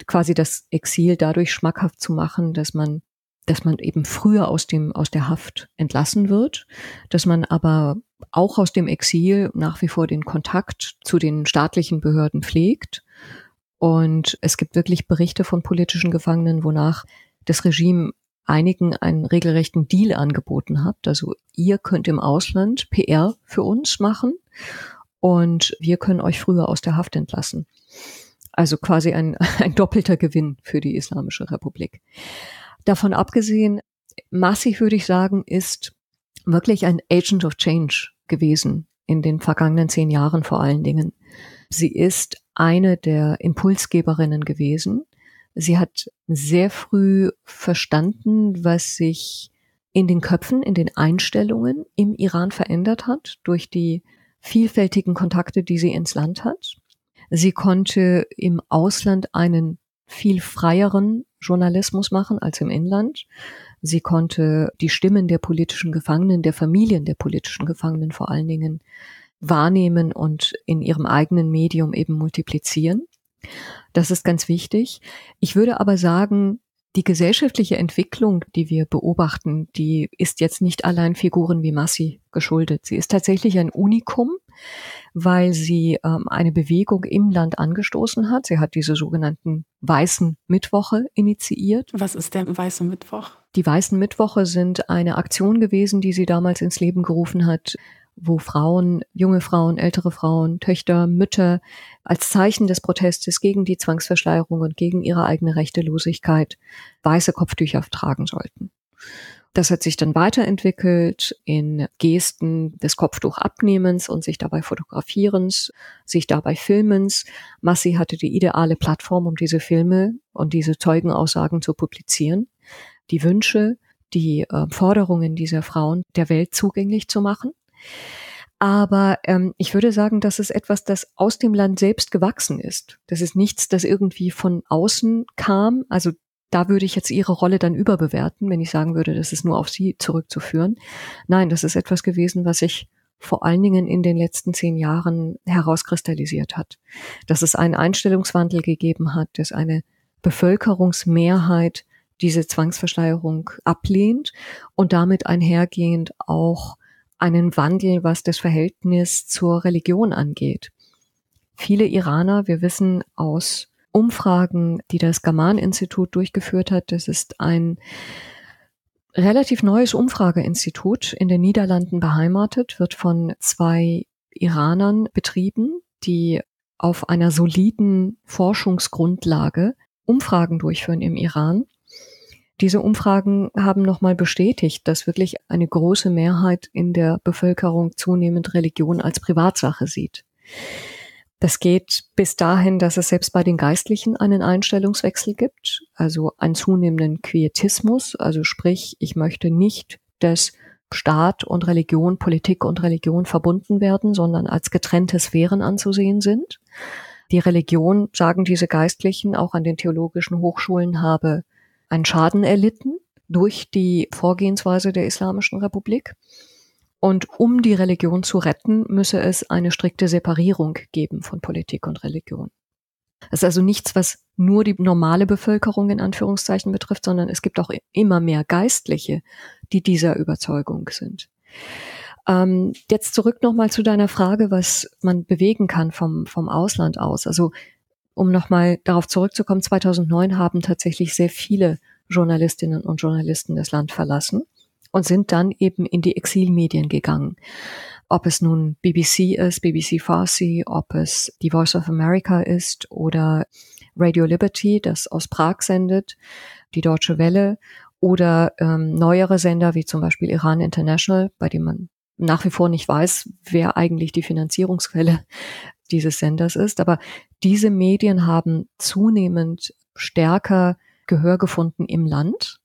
quasi das Exil dadurch schmackhaft zu machen, dass man dass man eben früher aus dem aus der Haft entlassen wird, dass man aber auch aus dem Exil nach wie vor den Kontakt zu den staatlichen Behörden pflegt und es gibt wirklich Berichte von politischen Gefangenen, wonach das Regime einigen einen regelrechten Deal angeboten hat. Also ihr könnt im Ausland PR für uns machen und wir können euch früher aus der Haft entlassen. Also quasi ein, ein doppelter Gewinn für die Islamische Republik. Davon abgesehen, massiv würde ich sagen, ist wirklich ein Agent of Change gewesen in den vergangenen zehn Jahren vor allen Dingen. Sie ist eine der Impulsgeberinnen gewesen. Sie hat sehr früh verstanden, was sich in den Köpfen, in den Einstellungen im Iran verändert hat durch die vielfältigen Kontakte, die sie ins Land hat. Sie konnte im Ausland einen viel freieren Journalismus machen als im Inland. Sie konnte die Stimmen der politischen Gefangenen, der Familien der politischen Gefangenen vor allen Dingen wahrnehmen und in ihrem eigenen Medium eben multiplizieren. Das ist ganz wichtig. Ich würde aber sagen, die gesellschaftliche Entwicklung, die wir beobachten, die ist jetzt nicht allein Figuren wie Massi geschuldet. Sie ist tatsächlich ein Unikum, weil sie ähm, eine Bewegung im Land angestoßen hat. Sie hat diese sogenannten Weißen Mittwoche initiiert. Was ist der Weiße Mittwoch? Die Weißen Mittwoche sind eine Aktion gewesen, die sie damals ins Leben gerufen hat, wo Frauen, junge Frauen, ältere Frauen, Töchter, Mütter als Zeichen des Protestes gegen die Zwangsverschleierung und gegen ihre eigene Rechtelosigkeit weiße Kopftücher tragen sollten. Das hat sich dann weiterentwickelt in Gesten des Kopftuchabnehmens und sich dabei fotografierens, sich dabei filmens. Massi hatte die ideale Plattform, um diese Filme und diese Zeugenaussagen zu publizieren. Die Wünsche, die äh, Forderungen dieser Frauen der Welt zugänglich zu machen. Aber ähm, ich würde sagen, das ist etwas, das aus dem Land selbst gewachsen ist. Das ist nichts, das irgendwie von außen kam. Also da würde ich jetzt ihre Rolle dann überbewerten, wenn ich sagen würde, das ist nur auf sie zurückzuführen. Nein, das ist etwas gewesen, was sich vor allen Dingen in den letzten zehn Jahren herauskristallisiert hat. Dass es einen Einstellungswandel gegeben hat, dass eine Bevölkerungsmehrheit diese Zwangsversteigerung ablehnt und damit einhergehend auch einen Wandel, was das Verhältnis zur Religion angeht. Viele Iraner, wir wissen aus Umfragen, die das Gaman-Institut durchgeführt hat, das ist ein relativ neues Umfrageinstitut in den Niederlanden beheimatet, wird von zwei Iranern betrieben, die auf einer soliden Forschungsgrundlage Umfragen durchführen im Iran diese Umfragen haben nochmal bestätigt, dass wirklich eine große Mehrheit in der Bevölkerung zunehmend Religion als Privatsache sieht. Das geht bis dahin, dass es selbst bei den Geistlichen einen Einstellungswechsel gibt, also einen zunehmenden Quietismus, also sprich, ich möchte nicht, dass Staat und Religion, Politik und Religion verbunden werden, sondern als getrennte Sphären anzusehen sind. Die Religion, sagen diese Geistlichen, auch an den theologischen Hochschulen habe einen Schaden erlitten durch die Vorgehensweise der Islamischen Republik. Und um die Religion zu retten, müsse es eine strikte Separierung geben von Politik und Religion. Es ist also nichts, was nur die normale Bevölkerung in Anführungszeichen betrifft, sondern es gibt auch immer mehr Geistliche, die dieser Überzeugung sind. Ähm, jetzt zurück nochmal zu deiner Frage, was man bewegen kann vom, vom Ausland aus. Also um nochmal darauf zurückzukommen, 2009 haben tatsächlich sehr viele Journalistinnen und Journalisten das Land verlassen und sind dann eben in die Exilmedien gegangen. Ob es nun BBC ist, BBC Farsi, ob es die Voice of America ist oder Radio Liberty, das aus Prag sendet, die Deutsche Welle oder ähm, neuere Sender wie zum Beispiel Iran International, bei dem man nach wie vor nicht weiß, wer eigentlich die Finanzierungsquelle dieses Senders ist. Aber diese Medien haben zunehmend stärker Gehör gefunden im Land.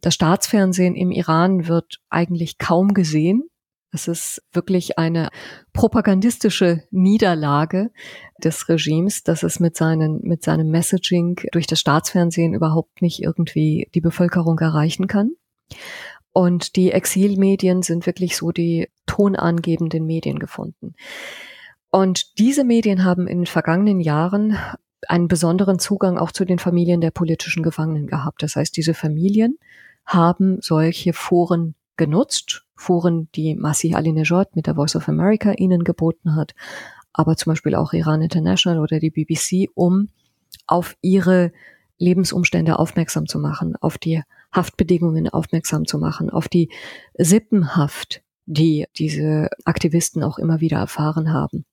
Das Staatsfernsehen im Iran wird eigentlich kaum gesehen. Es ist wirklich eine propagandistische Niederlage des Regimes, dass es mit, seinen, mit seinem Messaging durch das Staatsfernsehen überhaupt nicht irgendwie die Bevölkerung erreichen kann. Und die Exilmedien sind wirklich so die tonangebenden Medien gefunden. Und diese Medien haben in den vergangenen Jahren einen besonderen Zugang auch zu den Familien der politischen Gefangenen gehabt. Das heißt, diese Familien haben solche Foren genutzt, Foren, die Masih Alinejad mit der Voice of America ihnen geboten hat, aber zum Beispiel auch Iran International oder die BBC, um auf ihre Lebensumstände aufmerksam zu machen, auf die Haftbedingungen aufmerksam zu machen, auf die Sippenhaft, die diese Aktivisten auch immer wieder erfahren haben.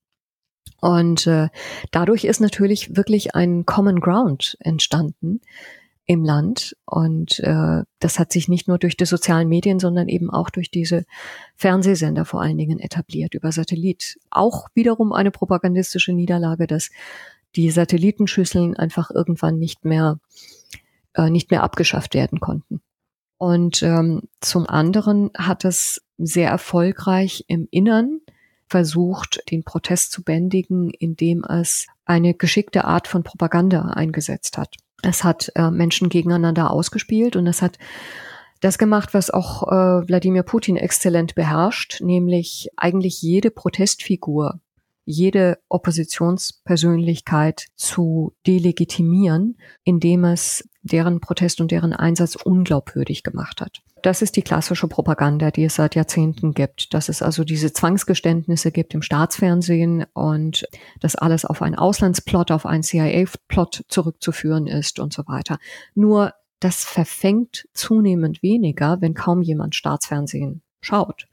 Und äh, dadurch ist natürlich wirklich ein Common Ground entstanden im Land. Und äh, das hat sich nicht nur durch die sozialen Medien, sondern eben auch durch diese Fernsehsender vor allen Dingen etabliert, über Satellit. Auch wiederum eine propagandistische Niederlage, dass die Satellitenschüsseln einfach irgendwann nicht mehr, äh, nicht mehr abgeschafft werden konnten. Und ähm, zum anderen hat es sehr erfolgreich im Innern versucht, den Protest zu bändigen, indem es eine geschickte Art von Propaganda eingesetzt hat. Es hat äh, Menschen gegeneinander ausgespielt und es hat das gemacht, was auch äh, Wladimir Putin exzellent beherrscht, nämlich eigentlich jede Protestfigur, jede Oppositionspersönlichkeit zu delegitimieren, indem es deren Protest und deren Einsatz unglaubwürdig gemacht hat. Das ist die klassische Propaganda, die es seit Jahrzehnten gibt, dass es also diese Zwangsgeständnisse gibt im Staatsfernsehen und dass alles auf einen Auslandsplot, auf einen CIA-Plot zurückzuführen ist und so weiter. Nur das verfängt zunehmend weniger, wenn kaum jemand Staatsfernsehen schaut.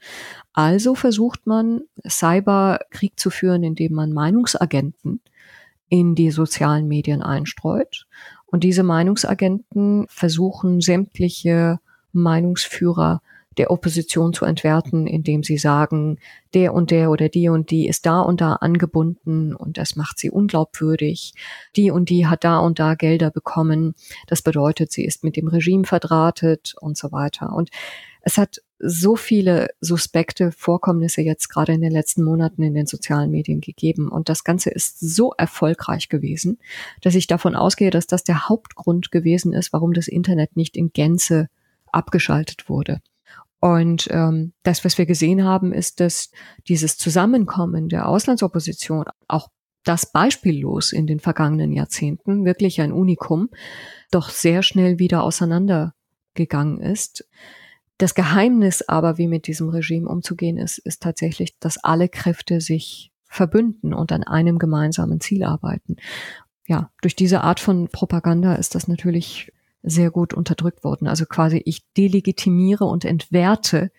Also versucht man, Cyberkrieg zu führen, indem man Meinungsagenten in die sozialen Medien einstreut. Und diese Meinungsagenten versuchen sämtliche Meinungsführer der Opposition zu entwerten, indem sie sagen, der und der oder die und die ist da und da angebunden und das macht sie unglaubwürdig. Die und die hat da und da Gelder bekommen. Das bedeutet, sie ist mit dem Regime verdrahtet und so weiter. Und es hat so viele suspekte Vorkommnisse jetzt gerade in den letzten Monaten in den sozialen Medien gegeben. Und das Ganze ist so erfolgreich gewesen, dass ich davon ausgehe, dass das der Hauptgrund gewesen ist, warum das Internet nicht in Gänze abgeschaltet wurde. Und ähm, das, was wir gesehen haben, ist, dass dieses Zusammenkommen der Auslandsopposition, auch das beispiellos in den vergangenen Jahrzehnten, wirklich ein Unikum, doch sehr schnell wieder auseinandergegangen ist. Das Geheimnis aber, wie mit diesem Regime umzugehen ist, ist tatsächlich, dass alle Kräfte sich verbünden und an einem gemeinsamen Ziel arbeiten. Ja, durch diese Art von Propaganda ist das natürlich sehr gut unterdrückt worden. Also quasi ich delegitimiere und entwerte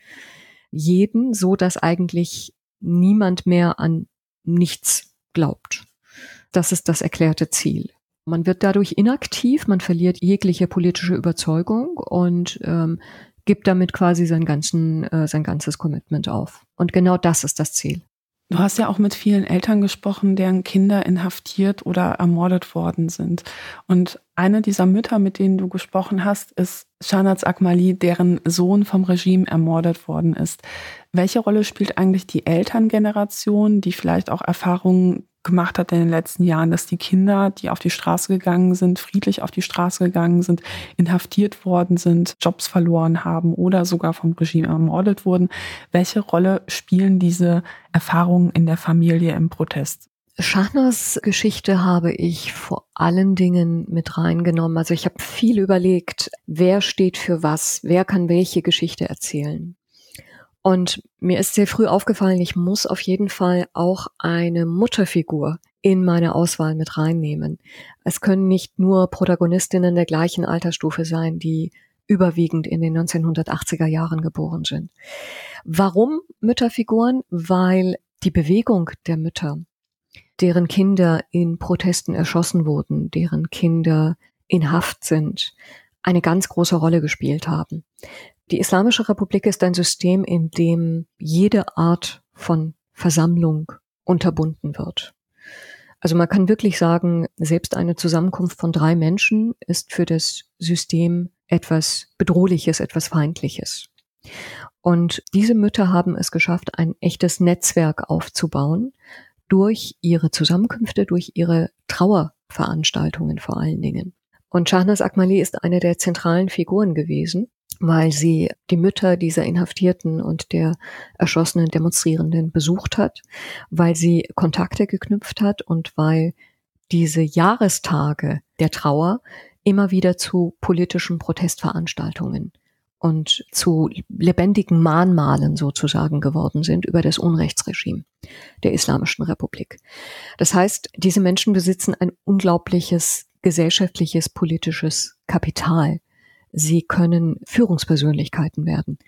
jeden, so dass eigentlich niemand mehr an nichts glaubt. Das ist das erklärte Ziel. Man wird dadurch inaktiv, man verliert jegliche politische Überzeugung und ähm, gibt damit quasi sein, ganzen, äh, sein ganzes Commitment auf. Und genau das ist das Ziel. Du hast ja auch mit vielen Eltern gesprochen, deren Kinder inhaftiert oder ermordet worden sind. Und eine dieser Mütter, mit denen du gesprochen hast, ist Shanaz Akmali, deren Sohn vom Regime ermordet worden ist. Welche Rolle spielt eigentlich die Elterngeneration, die vielleicht auch Erfahrungen gemacht hat in den letzten Jahren, dass die Kinder, die auf die Straße gegangen sind, friedlich auf die Straße gegangen sind, inhaftiert worden sind, Jobs verloren haben oder sogar vom Regime ermordet wurden. Welche Rolle spielen diese Erfahrungen in der Familie im Protest? Schachnas Geschichte habe ich vor allen Dingen mit reingenommen. Also ich habe viel überlegt, wer steht für was, wer kann welche Geschichte erzählen. Und mir ist sehr früh aufgefallen, ich muss auf jeden Fall auch eine Mutterfigur in meine Auswahl mit reinnehmen. Es können nicht nur Protagonistinnen der gleichen Altersstufe sein, die überwiegend in den 1980er Jahren geboren sind. Warum Mütterfiguren? Weil die Bewegung der Mütter, deren Kinder in Protesten erschossen wurden, deren Kinder in Haft sind, eine ganz große Rolle gespielt haben. Die Islamische Republik ist ein System, in dem jede Art von Versammlung unterbunden wird. Also man kann wirklich sagen, selbst eine Zusammenkunft von drei Menschen ist für das System etwas Bedrohliches, etwas Feindliches. Und diese Mütter haben es geschafft, ein echtes Netzwerk aufzubauen durch ihre Zusammenkünfte, durch ihre Trauerveranstaltungen vor allen Dingen. Und Shahnaz Akmali ist eine der zentralen Figuren gewesen, weil sie die Mütter dieser Inhaftierten und der erschossenen Demonstrierenden besucht hat, weil sie Kontakte geknüpft hat und weil diese Jahrestage der Trauer immer wieder zu politischen Protestveranstaltungen und zu lebendigen Mahnmalen sozusagen geworden sind über das Unrechtsregime der Islamischen Republik. Das heißt, diese Menschen besitzen ein unglaubliches gesellschaftliches, politisches Kapital. Sie können Führungspersönlichkeiten werden.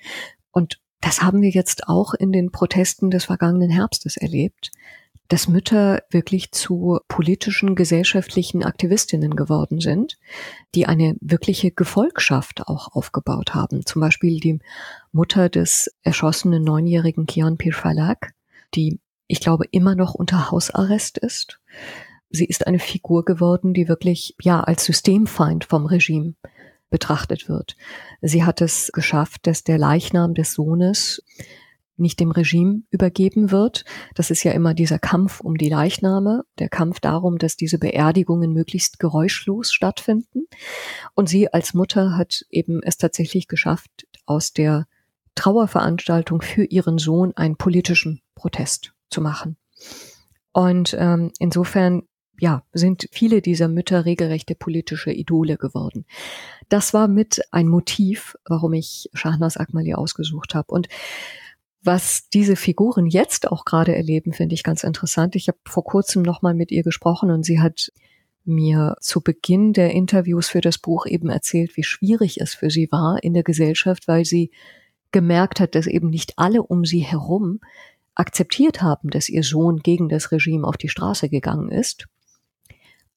Und das haben wir jetzt auch in den Protesten des vergangenen Herbstes erlebt dass Mütter wirklich zu politischen, gesellschaftlichen Aktivistinnen geworden sind, die eine wirkliche Gefolgschaft auch aufgebaut haben. Zum Beispiel die Mutter des erschossenen neunjährigen Kian Pirfalak, die ich glaube immer noch unter Hausarrest ist. Sie ist eine Figur geworden, die wirklich ja als Systemfeind vom Regime betrachtet wird. Sie hat es geschafft, dass der Leichnam des Sohnes nicht dem Regime übergeben wird. Das ist ja immer dieser Kampf um die Leichname, der Kampf darum, dass diese Beerdigungen möglichst geräuschlos stattfinden. Und sie als Mutter hat eben es tatsächlich geschafft, aus der Trauerveranstaltung für ihren Sohn einen politischen Protest zu machen. Und ähm, insofern ja, sind viele dieser Mütter regelrechte politische Idole geworden. Das war mit ein Motiv, warum ich Shahnas Akmali ausgesucht habe. Und was diese Figuren jetzt auch gerade erleben, finde ich ganz interessant. Ich habe vor kurzem nochmal mit ihr gesprochen und sie hat mir zu Beginn der Interviews für das Buch eben erzählt, wie schwierig es für sie war in der Gesellschaft, weil sie gemerkt hat, dass eben nicht alle um sie herum akzeptiert haben, dass ihr Sohn gegen das Regime auf die Straße gegangen ist.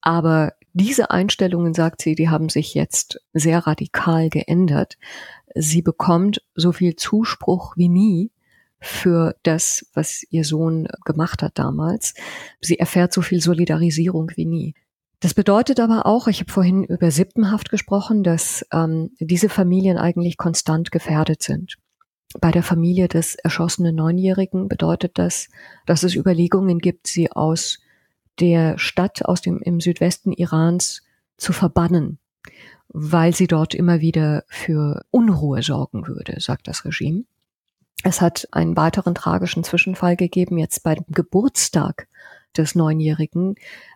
Aber diese Einstellungen, sagt sie, die haben sich jetzt sehr radikal geändert. Sie bekommt so viel Zuspruch wie nie für das, was ihr Sohn gemacht hat damals. Sie erfährt so viel Solidarisierung wie nie. Das bedeutet aber auch, ich habe vorhin über Sippenhaft gesprochen, dass ähm, diese Familien eigentlich konstant gefährdet sind. Bei der Familie des erschossenen Neunjährigen bedeutet das, dass es Überlegungen gibt, sie aus der Stadt aus dem im Südwesten Irans zu verbannen, weil sie dort immer wieder für Unruhe sorgen würde, sagt das Regime. Es hat einen weiteren tragischen Zwischenfall gegeben, jetzt beim Geburtstag des Neunjährigen.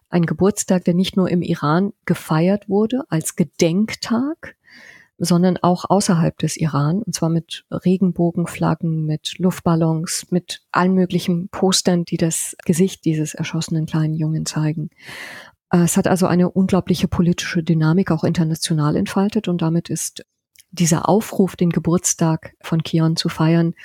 Ein Geburtstag, der nicht nur im Iran gefeiert wurde als Gedenktag, sondern auch außerhalb des Iran, und zwar mit Regenbogenflaggen, mit Luftballons, mit allen möglichen Postern, die das Gesicht dieses erschossenen kleinen Jungen zeigen. Es hat also eine unglaubliche politische Dynamik auch international entfaltet und damit ist dieser Aufruf, den Geburtstag von Kion zu feiern,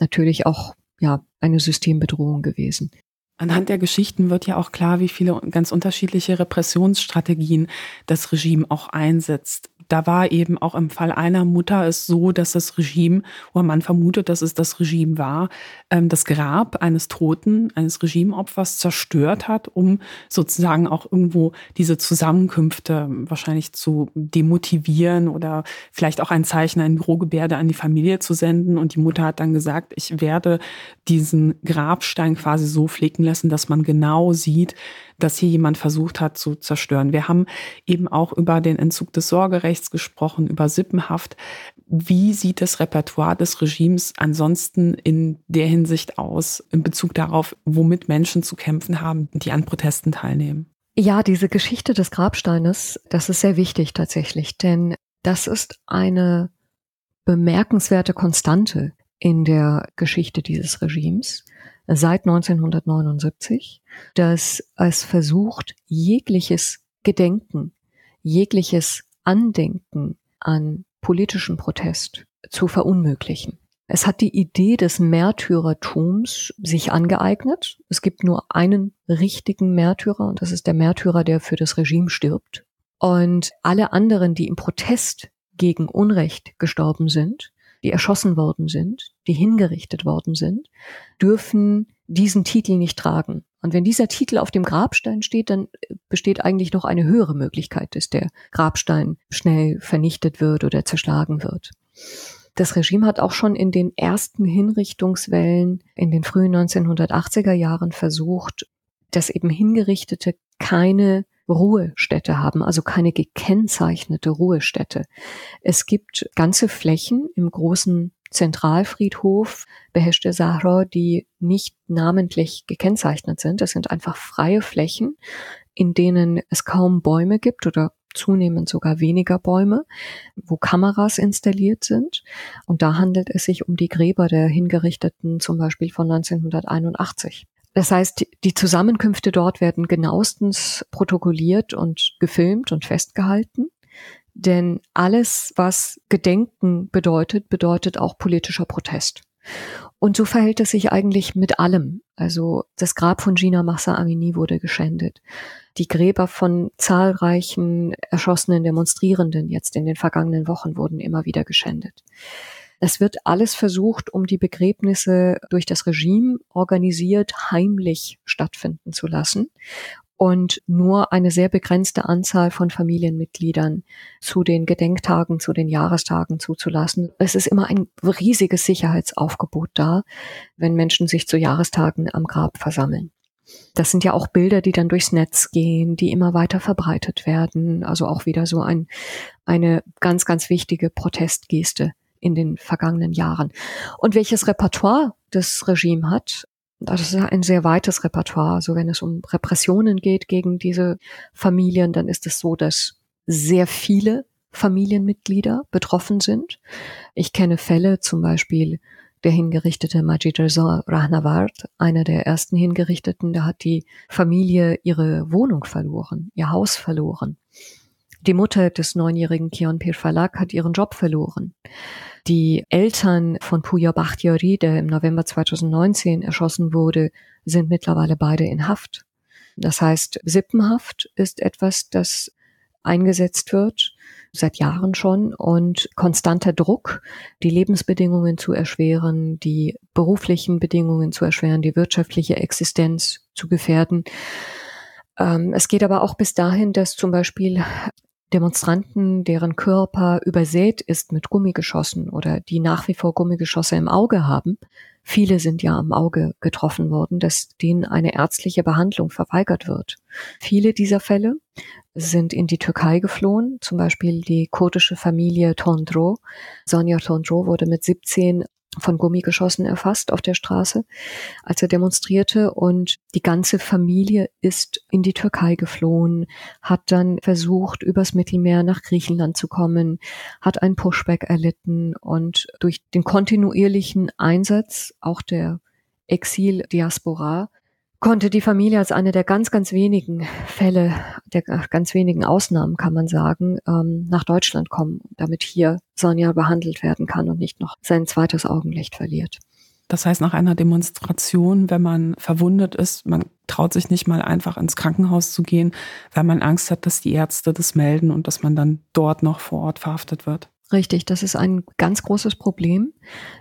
natürlich auch ja eine Systembedrohung gewesen. Anhand der Geschichten wird ja auch klar, wie viele ganz unterschiedliche Repressionsstrategien das Regime auch einsetzt da war eben auch im Fall einer Mutter es so, dass das Regime, oder man vermutet, dass es das Regime war, ähm, das Grab eines Toten, eines Regimeopfers zerstört hat, um sozusagen auch irgendwo diese Zusammenkünfte wahrscheinlich zu demotivieren oder vielleicht auch ein Zeichen, eine Drohgebärde an die Familie zu senden. Und die Mutter hat dann gesagt, ich werde diesen Grabstein quasi so pflegen lassen, dass man genau sieht, dass hier jemand versucht hat zu zerstören. Wir haben eben auch über den Entzug des Sorgerechts gesprochen, über Sippenhaft. Wie sieht das Repertoire des Regimes ansonsten in der Hinsicht aus, in Bezug darauf, womit Menschen zu kämpfen haben, die an Protesten teilnehmen? Ja, diese Geschichte des Grabsteines, das ist sehr wichtig tatsächlich, denn das ist eine bemerkenswerte Konstante in der Geschichte dieses Regimes seit 1979, dass es versucht, jegliches Gedenken, jegliches Andenken an politischen Protest zu verunmöglichen. Es hat die Idee des Märtyrertums sich angeeignet. Es gibt nur einen richtigen Märtyrer und das ist der Märtyrer, der für das Regime stirbt. Und alle anderen, die im Protest gegen Unrecht gestorben sind, die erschossen worden sind, die hingerichtet worden sind, dürfen diesen Titel nicht tragen. Und wenn dieser Titel auf dem Grabstein steht, dann besteht eigentlich noch eine höhere Möglichkeit, dass der Grabstein schnell vernichtet wird oder zerschlagen wird. Das Regime hat auch schon in den ersten Hinrichtungswellen in den frühen 1980er Jahren versucht, dass eben Hingerichtete keine Ruhestätte haben, also keine gekennzeichnete Ruhestätte. Es gibt ganze Flächen im großen Zentralfriedhof Beheshte Sahra, die nicht namentlich gekennzeichnet sind. Das sind einfach freie Flächen, in denen es kaum Bäume gibt oder zunehmend sogar weniger Bäume, wo Kameras installiert sind. Und da handelt es sich um die Gräber der Hingerichteten zum Beispiel von 1981. Das heißt, die Zusammenkünfte dort werden genauestens protokolliert und gefilmt und festgehalten. Denn alles, was Gedenken bedeutet, bedeutet auch politischer Protest. Und so verhält es sich eigentlich mit allem. Also das Grab von Gina Massa Amini wurde geschändet. Die Gräber von zahlreichen erschossenen Demonstrierenden jetzt in den vergangenen Wochen wurden immer wieder geschändet. Es wird alles versucht, um die Begräbnisse durch das Regime organisiert heimlich stattfinden zu lassen und nur eine sehr begrenzte Anzahl von Familienmitgliedern zu den Gedenktagen, zu den Jahrestagen zuzulassen. Es ist immer ein riesiges Sicherheitsaufgebot da, wenn Menschen sich zu Jahrestagen am Grab versammeln. Das sind ja auch Bilder, die dann durchs Netz gehen, die immer weiter verbreitet werden. Also auch wieder so ein, eine ganz, ganz wichtige Protestgeste in den vergangenen Jahren. Und welches Repertoire das Regime hat, das ist ein sehr weites Repertoire. Also wenn es um Repressionen geht gegen diese Familien, dann ist es so, dass sehr viele Familienmitglieder betroffen sind. Ich kenne Fälle, zum Beispiel der hingerichtete Majid Reza Rahnavard, einer der ersten Hingerichteten, da hat die Familie ihre Wohnung verloren, ihr Haus verloren. Die Mutter des neunjährigen Kion Pir Falak hat ihren Job verloren. Die Eltern von Puya Bakhtiari, der im November 2019 erschossen wurde, sind mittlerweile beide in Haft. Das heißt, Sippenhaft ist etwas, das eingesetzt wird, seit Jahren schon, und konstanter Druck, die Lebensbedingungen zu erschweren, die beruflichen Bedingungen zu erschweren, die wirtschaftliche Existenz zu gefährden. Ähm, es geht aber auch bis dahin, dass zum Beispiel Demonstranten, deren Körper übersät ist mit Gummigeschossen oder die nach wie vor Gummigeschosse im Auge haben, viele sind ja am Auge getroffen worden, dass denen eine ärztliche Behandlung verweigert wird. Viele dieser Fälle sind in die Türkei geflohen, zum Beispiel die kurdische Familie Tondro. Sonja Tondro wurde mit 17 von Gummigeschossen erfasst auf der Straße, als er demonstrierte. Und die ganze Familie ist in die Türkei geflohen, hat dann versucht, übers Mittelmeer nach Griechenland zu kommen, hat ein Pushback erlitten und durch den kontinuierlichen Einsatz auch der Exil-Diaspora konnte die Familie als eine der ganz, ganz wenigen Fälle, der ganz wenigen Ausnahmen, kann man sagen, ähm, nach Deutschland kommen, damit hier Sonja behandelt werden kann und nicht noch sein zweites Augenlicht verliert. Das heißt, nach einer Demonstration, wenn man verwundet ist, man traut sich nicht mal einfach ins Krankenhaus zu gehen, weil man Angst hat, dass die Ärzte das melden und dass man dann dort noch vor Ort verhaftet wird. Richtig, das ist ein ganz großes Problem,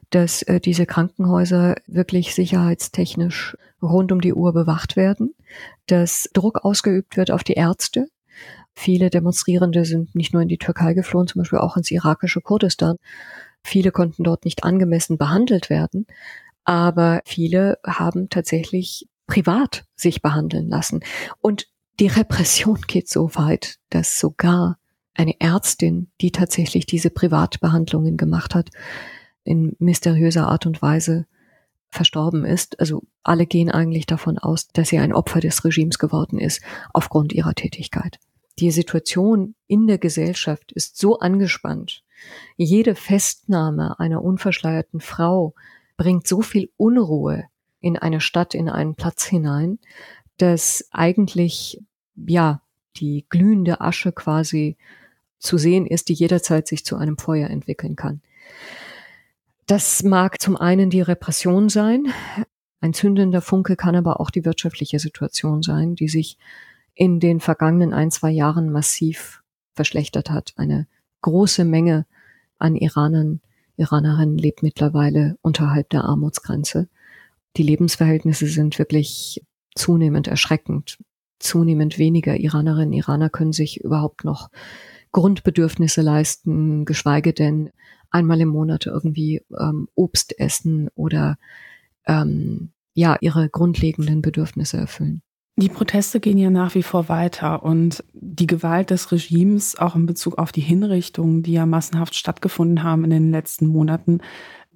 dass äh, diese Krankenhäuser wirklich sicherheitstechnisch rund um die Uhr bewacht werden, dass Druck ausgeübt wird auf die Ärzte. Viele Demonstrierende sind nicht nur in die Türkei geflohen, zum Beispiel auch ins irakische Kurdistan. Viele konnten dort nicht angemessen behandelt werden, aber viele haben tatsächlich privat sich behandeln lassen. Und die Repression geht so weit, dass sogar eine Ärztin, die tatsächlich diese Privatbehandlungen gemacht hat, in mysteriöser Art und Weise verstorben ist. Also alle gehen eigentlich davon aus, dass sie ein Opfer des Regimes geworden ist aufgrund ihrer Tätigkeit. Die Situation in der Gesellschaft ist so angespannt. Jede Festnahme einer unverschleierten Frau bringt so viel Unruhe in eine Stadt, in einen Platz hinein, dass eigentlich, ja, die glühende Asche quasi zu sehen ist, die jederzeit sich zu einem Feuer entwickeln kann. Das mag zum einen die Repression sein. Ein zündender Funke kann aber auch die wirtschaftliche Situation sein, die sich in den vergangenen ein, zwei Jahren massiv verschlechtert hat. Eine große Menge an Iranern, Iranerinnen lebt mittlerweile unterhalb der Armutsgrenze. Die Lebensverhältnisse sind wirklich zunehmend erschreckend. Zunehmend weniger Iranerinnen, Iraner können sich überhaupt noch Grundbedürfnisse leisten, geschweige denn einmal im Monat irgendwie ähm, Obst essen oder ähm, ja ihre grundlegenden Bedürfnisse erfüllen. Die Proteste gehen ja nach wie vor weiter und die Gewalt des Regimes, auch in Bezug auf die Hinrichtungen, die ja massenhaft stattgefunden haben in den letzten Monaten,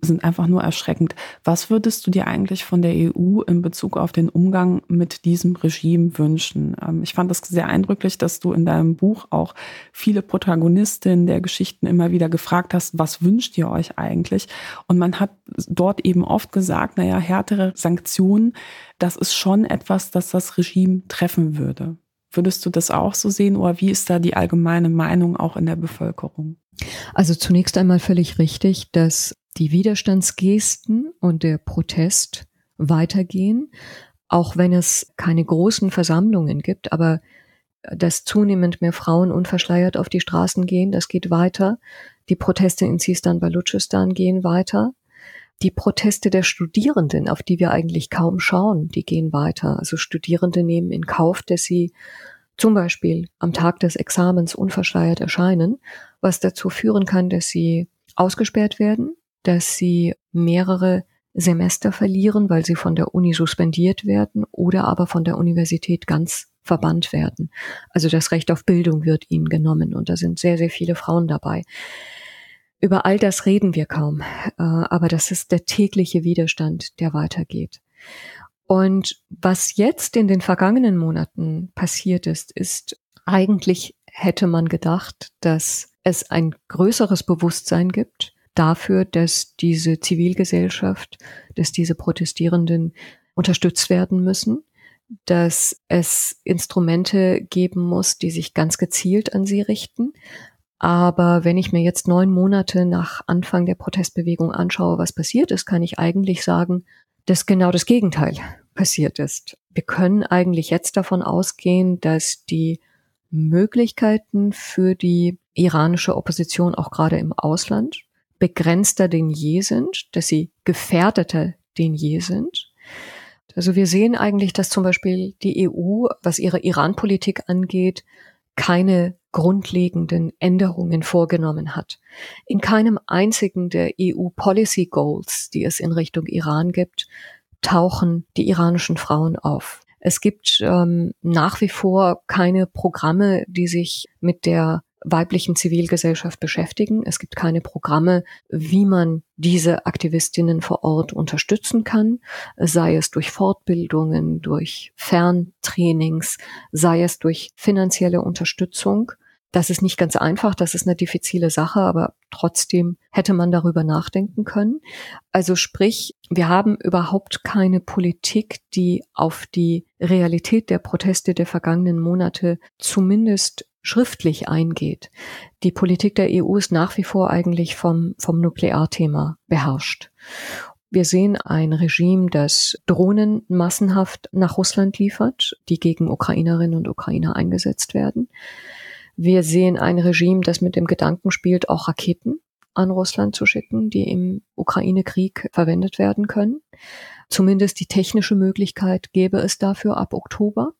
sind einfach nur erschreckend. Was würdest du dir eigentlich von der EU in Bezug auf den Umgang mit diesem Regime wünschen? Ähm, ich fand es sehr eindrücklich, dass du in deinem Buch auch viele Protagonistinnen der Geschichten immer wieder gefragt hast, was wünscht ihr euch eigentlich? Und man hat dort eben oft gesagt, naja, härtere Sanktionen, das ist schon etwas, das das Regime treffen würde. Würdest du das auch so sehen oder wie ist da die allgemeine Meinung auch in der Bevölkerung? Also zunächst einmal völlig richtig, dass die Widerstandsgesten und der Protest weitergehen, auch wenn es keine großen Versammlungen gibt, aber dass zunehmend mehr Frauen unverschleiert auf die Straßen gehen, das geht weiter. Die Proteste in Sistan Baluchistan gehen weiter. Die Proteste der Studierenden, auf die wir eigentlich kaum schauen, die gehen weiter. Also Studierende nehmen in Kauf, dass sie zum Beispiel am Tag des Examens unverschleiert erscheinen, was dazu führen kann, dass sie ausgesperrt werden, dass sie mehrere Semester verlieren, weil sie von der Uni suspendiert werden oder aber von der Universität ganz verbannt werden. Also das Recht auf Bildung wird ihnen genommen und da sind sehr, sehr viele Frauen dabei. Über all das reden wir kaum, äh, aber das ist der tägliche Widerstand, der weitergeht. Und was jetzt in den vergangenen Monaten passiert ist, ist eigentlich hätte man gedacht, dass es ein größeres Bewusstsein gibt dafür, dass diese Zivilgesellschaft, dass diese Protestierenden unterstützt werden müssen, dass es Instrumente geben muss, die sich ganz gezielt an sie richten. Aber wenn ich mir jetzt neun Monate nach Anfang der Protestbewegung anschaue, was passiert ist, kann ich eigentlich sagen, dass genau das Gegenteil passiert ist. Wir können eigentlich jetzt davon ausgehen, dass die Möglichkeiten für die iranische Opposition auch gerade im Ausland begrenzter denn je sind, dass sie gefährdeter denn je sind. Also wir sehen eigentlich, dass zum Beispiel die EU, was ihre Iran-Politik angeht, keine grundlegenden Änderungen vorgenommen hat. In keinem einzigen der EU-Policy Goals, die es in Richtung Iran gibt, tauchen die iranischen Frauen auf. Es gibt ähm, nach wie vor keine Programme, die sich mit der weiblichen Zivilgesellschaft beschäftigen. Es gibt keine Programme, wie man diese Aktivistinnen vor Ort unterstützen kann, sei es durch Fortbildungen, durch Ferntrainings, sei es durch finanzielle Unterstützung. Das ist nicht ganz einfach, das ist eine diffizile Sache, aber trotzdem hätte man darüber nachdenken können. Also sprich, wir haben überhaupt keine Politik, die auf die Realität der Proteste der vergangenen Monate zumindest schriftlich eingeht. Die Politik der EU ist nach wie vor eigentlich vom, vom Nuklearthema beherrscht. Wir sehen ein Regime, das Drohnen massenhaft nach Russland liefert, die gegen Ukrainerinnen und Ukrainer eingesetzt werden. Wir sehen ein Regime, das mit dem Gedanken spielt, auch Raketen an Russland zu schicken, die im Ukraine-Krieg verwendet werden können. Zumindest die technische Möglichkeit gäbe es dafür ab Oktober.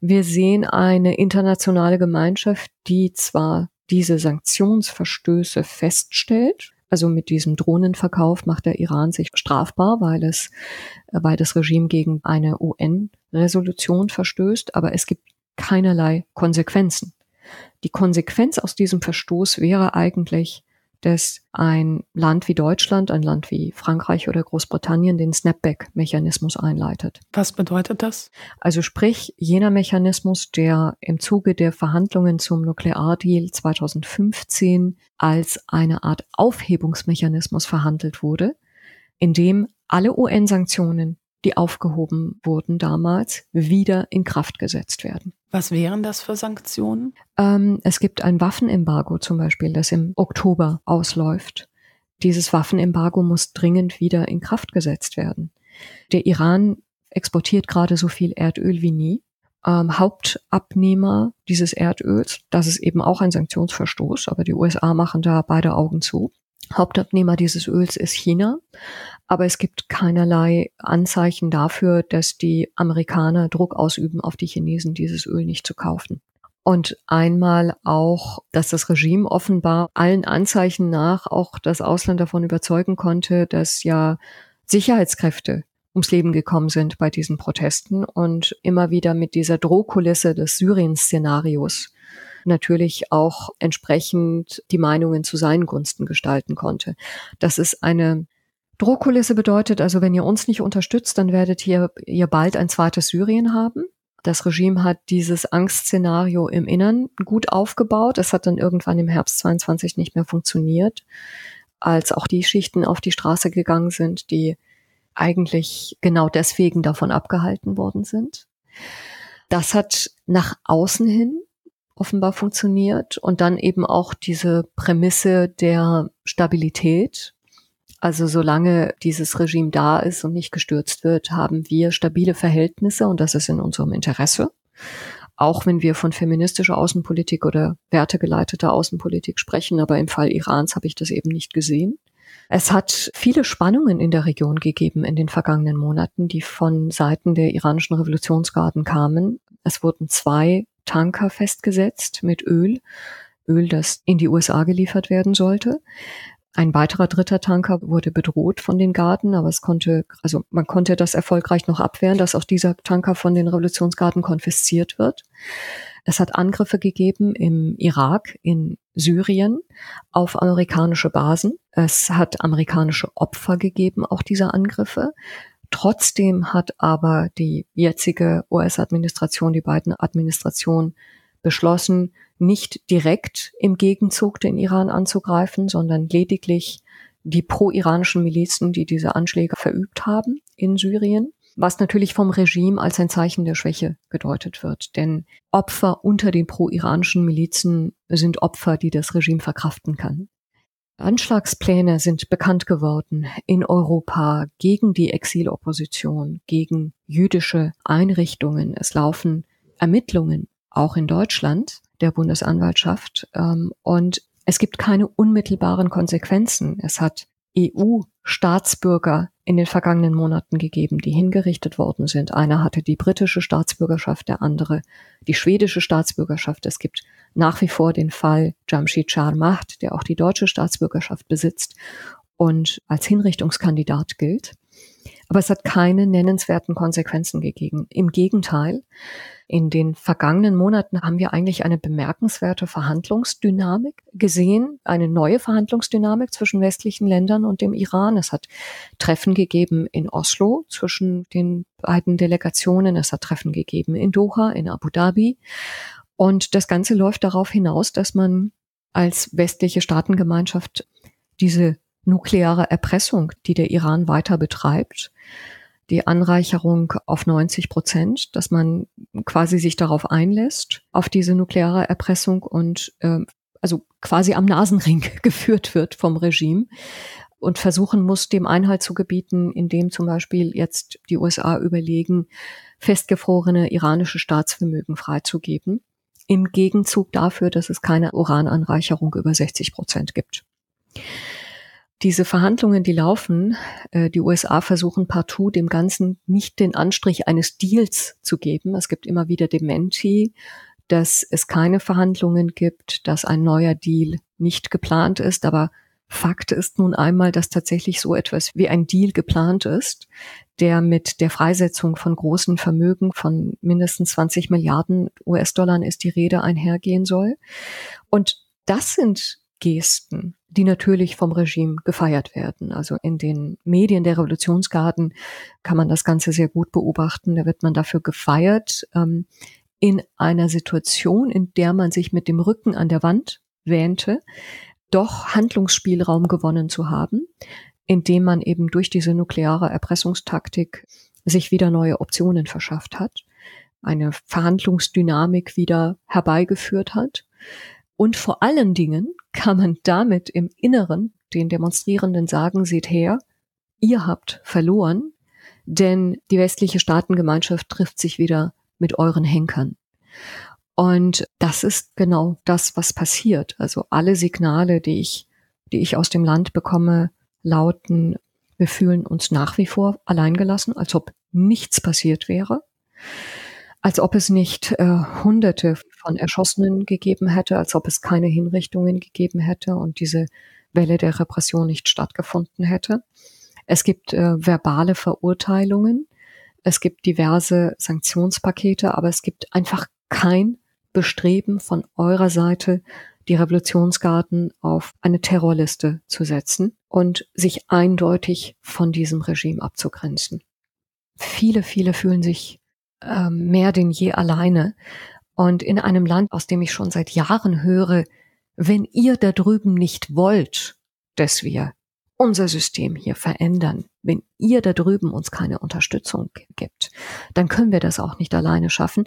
Wir sehen eine internationale Gemeinschaft, die zwar diese Sanktionsverstöße feststellt, also mit diesem Drohnenverkauf macht der Iran sich strafbar, weil es, weil das Regime gegen eine UN-Resolution verstößt, aber es gibt keinerlei Konsequenzen. Die Konsequenz aus diesem Verstoß wäre eigentlich dass ein Land wie Deutschland, ein Land wie Frankreich oder Großbritannien den Snapback-Mechanismus einleitet. Was bedeutet das? Also sprich, jener Mechanismus, der im Zuge der Verhandlungen zum Nukleardeal 2015 als eine Art Aufhebungsmechanismus verhandelt wurde, in dem alle UN-Sanktionen die aufgehoben wurden damals, wieder in Kraft gesetzt werden. Was wären das für Sanktionen? Ähm, es gibt ein Waffenembargo zum Beispiel, das im Oktober ausläuft. Dieses Waffenembargo muss dringend wieder in Kraft gesetzt werden. Der Iran exportiert gerade so viel Erdöl wie nie. Ähm, Hauptabnehmer dieses Erdöls, das ist eben auch ein Sanktionsverstoß, aber die USA machen da beide Augen zu. Hauptabnehmer dieses Öls ist China, aber es gibt keinerlei Anzeichen dafür, dass die Amerikaner Druck ausüben auf die Chinesen, dieses Öl nicht zu kaufen. und einmal auch, dass das Regime offenbar allen Anzeichen nach auch das Ausland davon überzeugen konnte, dass ja Sicherheitskräfte ums Leben gekommen sind bei diesen Protesten und immer wieder mit dieser Drohkulisse des Syrien-Szenarios natürlich auch entsprechend die Meinungen zu seinen Gunsten gestalten konnte. Das ist eine Drohkulisse bedeutet also, wenn ihr uns nicht unterstützt, dann werdet ihr, ihr bald ein zweites Syrien haben. Das Regime hat dieses Angstszenario im Innern gut aufgebaut. Es hat dann irgendwann im Herbst 22 nicht mehr funktioniert, als auch die Schichten auf die Straße gegangen sind, die eigentlich genau deswegen davon abgehalten worden sind. Das hat nach außen hin offenbar funktioniert und dann eben auch diese Prämisse der Stabilität. Also solange dieses Regime da ist und nicht gestürzt wird, haben wir stabile Verhältnisse und das ist in unserem Interesse. Auch wenn wir von feministischer Außenpolitik oder wertegeleiteter Außenpolitik sprechen, aber im Fall Irans habe ich das eben nicht gesehen. Es hat viele Spannungen in der Region gegeben in den vergangenen Monaten, die von Seiten der iranischen Revolutionsgarden kamen. Es wurden zwei Tanker festgesetzt mit Öl, Öl, das in die USA geliefert werden sollte. Ein weiterer dritter Tanker wurde bedroht von den Garden, aber es konnte, also man konnte das erfolgreich noch abwehren, dass auch dieser Tanker von den Revolutionsgarden konfisziert wird. Es hat Angriffe gegeben im Irak, in Syrien auf amerikanische Basen. Es hat amerikanische Opfer gegeben, auch dieser Angriffe. Trotzdem hat aber die jetzige US-Administration, die beiden Administrationen beschlossen, nicht direkt im Gegenzug den Iran anzugreifen, sondern lediglich die pro-iranischen Milizen, die diese Anschläge verübt haben in Syrien, was natürlich vom Regime als ein Zeichen der Schwäche gedeutet wird. Denn Opfer unter den pro-iranischen Milizen sind Opfer, die das Regime verkraften kann. Anschlagspläne sind bekannt geworden in Europa gegen die Exilopposition, gegen jüdische Einrichtungen. Es laufen Ermittlungen auch in Deutschland der Bundesanwaltschaft. Ähm, und es gibt keine unmittelbaren Konsequenzen. Es hat EU-Staatsbürger in den vergangenen Monaten gegeben, die hingerichtet worden sind. Einer hatte die britische Staatsbürgerschaft, der andere die schwedische Staatsbürgerschaft. Es gibt nach wie vor den Fall Jamshid Maht, der auch die deutsche Staatsbürgerschaft besitzt und als Hinrichtungskandidat gilt. Aber es hat keine nennenswerten Konsequenzen gegeben. Im Gegenteil, in den vergangenen Monaten haben wir eigentlich eine bemerkenswerte Verhandlungsdynamik gesehen, eine neue Verhandlungsdynamik zwischen westlichen Ländern und dem Iran. Es hat Treffen gegeben in Oslo zwischen den beiden Delegationen. Es hat Treffen gegeben in Doha, in Abu Dhabi. Und das Ganze läuft darauf hinaus, dass man als westliche Staatengemeinschaft diese nukleare Erpressung, die der Iran weiter betreibt, die Anreicherung auf 90 Prozent, dass man quasi sich darauf einlässt, auf diese nukleare Erpressung und äh, also quasi am Nasenring geführt wird vom Regime und versuchen muss, dem Einhalt zu gebieten, indem zum Beispiel jetzt die USA überlegen, festgefrorene iranische Staatsvermögen freizugeben, im Gegenzug dafür, dass es keine Urananreicherung über 60 Prozent gibt. Diese Verhandlungen, die laufen, äh, die USA versuchen partout dem Ganzen nicht den Anstrich eines Deals zu geben. Es gibt immer wieder Dementi, dass es keine Verhandlungen gibt, dass ein neuer Deal nicht geplant ist. Aber Fakt ist nun einmal, dass tatsächlich so etwas wie ein Deal geplant ist, der mit der Freisetzung von großen Vermögen von mindestens 20 Milliarden US-Dollar ist die Rede einhergehen soll. Und das sind Gesten, die natürlich vom Regime gefeiert werden. Also in den Medien der Revolutionsgarden kann man das Ganze sehr gut beobachten. Da wird man dafür gefeiert, ähm, in einer Situation, in der man sich mit dem Rücken an der Wand wähnte, doch Handlungsspielraum gewonnen zu haben, indem man eben durch diese nukleare Erpressungstaktik sich wieder neue Optionen verschafft hat, eine Verhandlungsdynamik wieder herbeigeführt hat und vor allen Dingen kann man damit im Inneren den Demonstrierenden sagen, seht her, ihr habt verloren, denn die westliche Staatengemeinschaft trifft sich wieder mit euren Henkern. Und das ist genau das, was passiert. Also alle Signale, die ich, die ich aus dem Land bekomme, lauten, wir fühlen uns nach wie vor alleingelassen, als ob nichts passiert wäre. Als ob es nicht äh, Hunderte von Erschossenen gegeben hätte, als ob es keine Hinrichtungen gegeben hätte und diese Welle der Repression nicht stattgefunden hätte. Es gibt äh, verbale Verurteilungen, es gibt diverse Sanktionspakete, aber es gibt einfach kein Bestreben von eurer Seite, die Revolutionsgarden auf eine Terrorliste zu setzen und sich eindeutig von diesem Regime abzugrenzen. Viele, viele fühlen sich äh, mehr denn je alleine. Und in einem Land, aus dem ich schon seit Jahren höre, wenn ihr da drüben nicht wollt, dass wir unser System hier verändern, wenn ihr da drüben uns keine Unterstützung gibt, dann können wir das auch nicht alleine schaffen.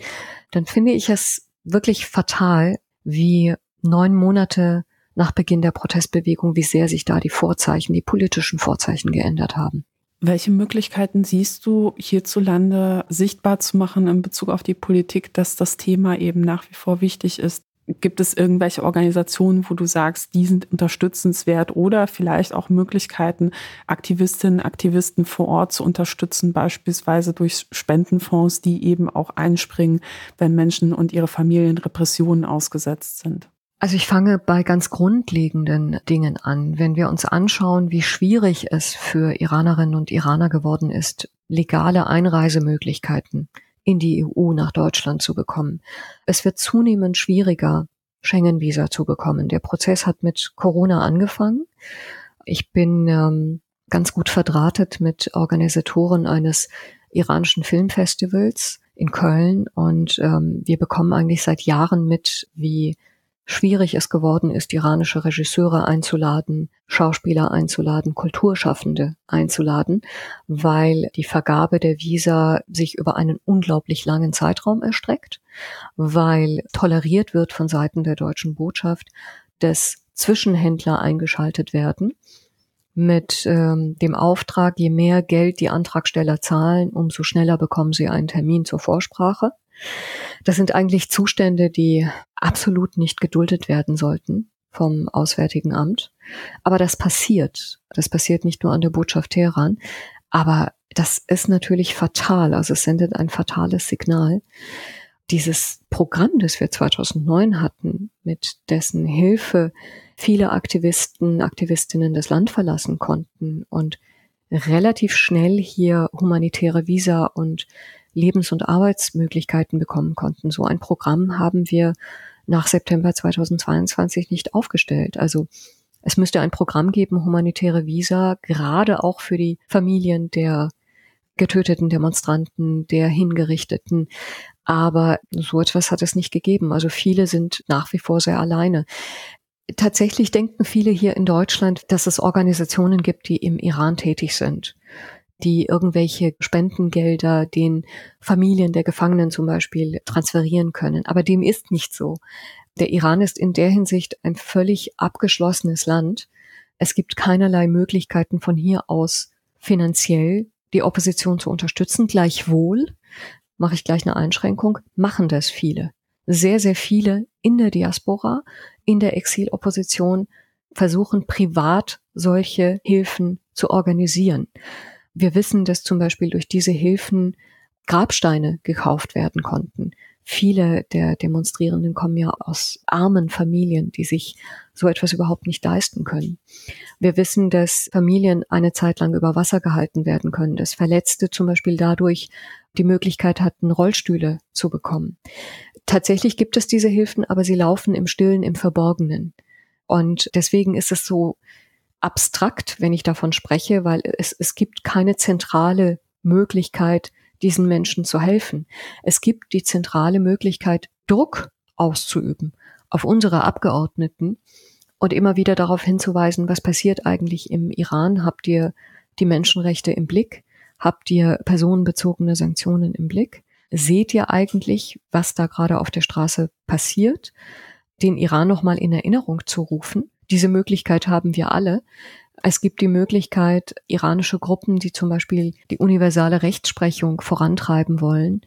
Dann finde ich es wirklich fatal, wie neun Monate nach Beginn der Protestbewegung, wie sehr sich da die Vorzeichen, die politischen Vorzeichen geändert haben. Welche Möglichkeiten siehst du hierzulande sichtbar zu machen in Bezug auf die Politik, dass das Thema eben nach wie vor wichtig ist? Gibt es irgendwelche Organisationen, wo du sagst, die sind unterstützenswert oder vielleicht auch Möglichkeiten, Aktivistinnen, Aktivisten vor Ort zu unterstützen, beispielsweise durch Spendenfonds, die eben auch einspringen, wenn Menschen und ihre Familien Repressionen ausgesetzt sind? Also ich fange bei ganz grundlegenden Dingen an. Wenn wir uns anschauen, wie schwierig es für Iranerinnen und Iraner geworden ist, legale Einreisemöglichkeiten in die EU nach Deutschland zu bekommen. Es wird zunehmend schwieriger, Schengen-Visa zu bekommen. Der Prozess hat mit Corona angefangen. Ich bin ähm, ganz gut verdrahtet mit Organisatoren eines iranischen Filmfestivals in Köln und ähm, wir bekommen eigentlich seit Jahren mit, wie schwierig es geworden ist, iranische Regisseure einzuladen, Schauspieler einzuladen, Kulturschaffende einzuladen, weil die Vergabe der Visa sich über einen unglaublich langen Zeitraum erstreckt, weil toleriert wird von Seiten der deutschen Botschaft, dass Zwischenhändler eingeschaltet werden mit ähm, dem Auftrag, je mehr Geld die Antragsteller zahlen, umso schneller bekommen sie einen Termin zur Vorsprache. Das sind eigentlich Zustände, die absolut nicht geduldet werden sollten vom Auswärtigen Amt. Aber das passiert. Das passiert nicht nur an der Botschaft Teheran. Aber das ist natürlich fatal. Also es sendet ein fatales Signal. Dieses Programm, das wir 2009 hatten, mit dessen Hilfe viele Aktivisten, Aktivistinnen das Land verlassen konnten und relativ schnell hier humanitäre Visa und Lebens- und Arbeitsmöglichkeiten bekommen konnten. So ein Programm haben wir nach September 2022 nicht aufgestellt. Also es müsste ein Programm geben, humanitäre Visa, gerade auch für die Familien der getöteten Demonstranten, der Hingerichteten. Aber so etwas hat es nicht gegeben. Also viele sind nach wie vor sehr alleine. Tatsächlich denken viele hier in Deutschland, dass es Organisationen gibt, die im Iran tätig sind die irgendwelche Spendengelder den Familien der Gefangenen zum Beispiel transferieren können. Aber dem ist nicht so. Der Iran ist in der Hinsicht ein völlig abgeschlossenes Land. Es gibt keinerlei Möglichkeiten von hier aus finanziell die Opposition zu unterstützen. Gleichwohl, mache ich gleich eine Einschränkung, machen das viele. Sehr, sehr viele in der Diaspora, in der Exilopposition versuchen privat solche Hilfen zu organisieren. Wir wissen, dass zum Beispiel durch diese Hilfen Grabsteine gekauft werden konnten. Viele der Demonstrierenden kommen ja aus armen Familien, die sich so etwas überhaupt nicht leisten können. Wir wissen, dass Familien eine Zeit lang über Wasser gehalten werden können, dass Verletzte zum Beispiel dadurch die Möglichkeit hatten, Rollstühle zu bekommen. Tatsächlich gibt es diese Hilfen, aber sie laufen im Stillen, im Verborgenen. Und deswegen ist es so abstrakt, wenn ich davon spreche, weil es, es gibt keine zentrale Möglichkeit, diesen Menschen zu helfen. Es gibt die zentrale Möglichkeit, Druck auszuüben auf unsere Abgeordneten und immer wieder darauf hinzuweisen, was passiert eigentlich im Iran? Habt ihr die Menschenrechte im Blick? Habt ihr personenbezogene Sanktionen im Blick? Seht ihr eigentlich, was da gerade auf der Straße passiert? Den Iran nochmal in Erinnerung zu rufen diese Möglichkeit haben wir alle. Es gibt die Möglichkeit, iranische Gruppen, die zum Beispiel die universale Rechtsprechung vorantreiben wollen,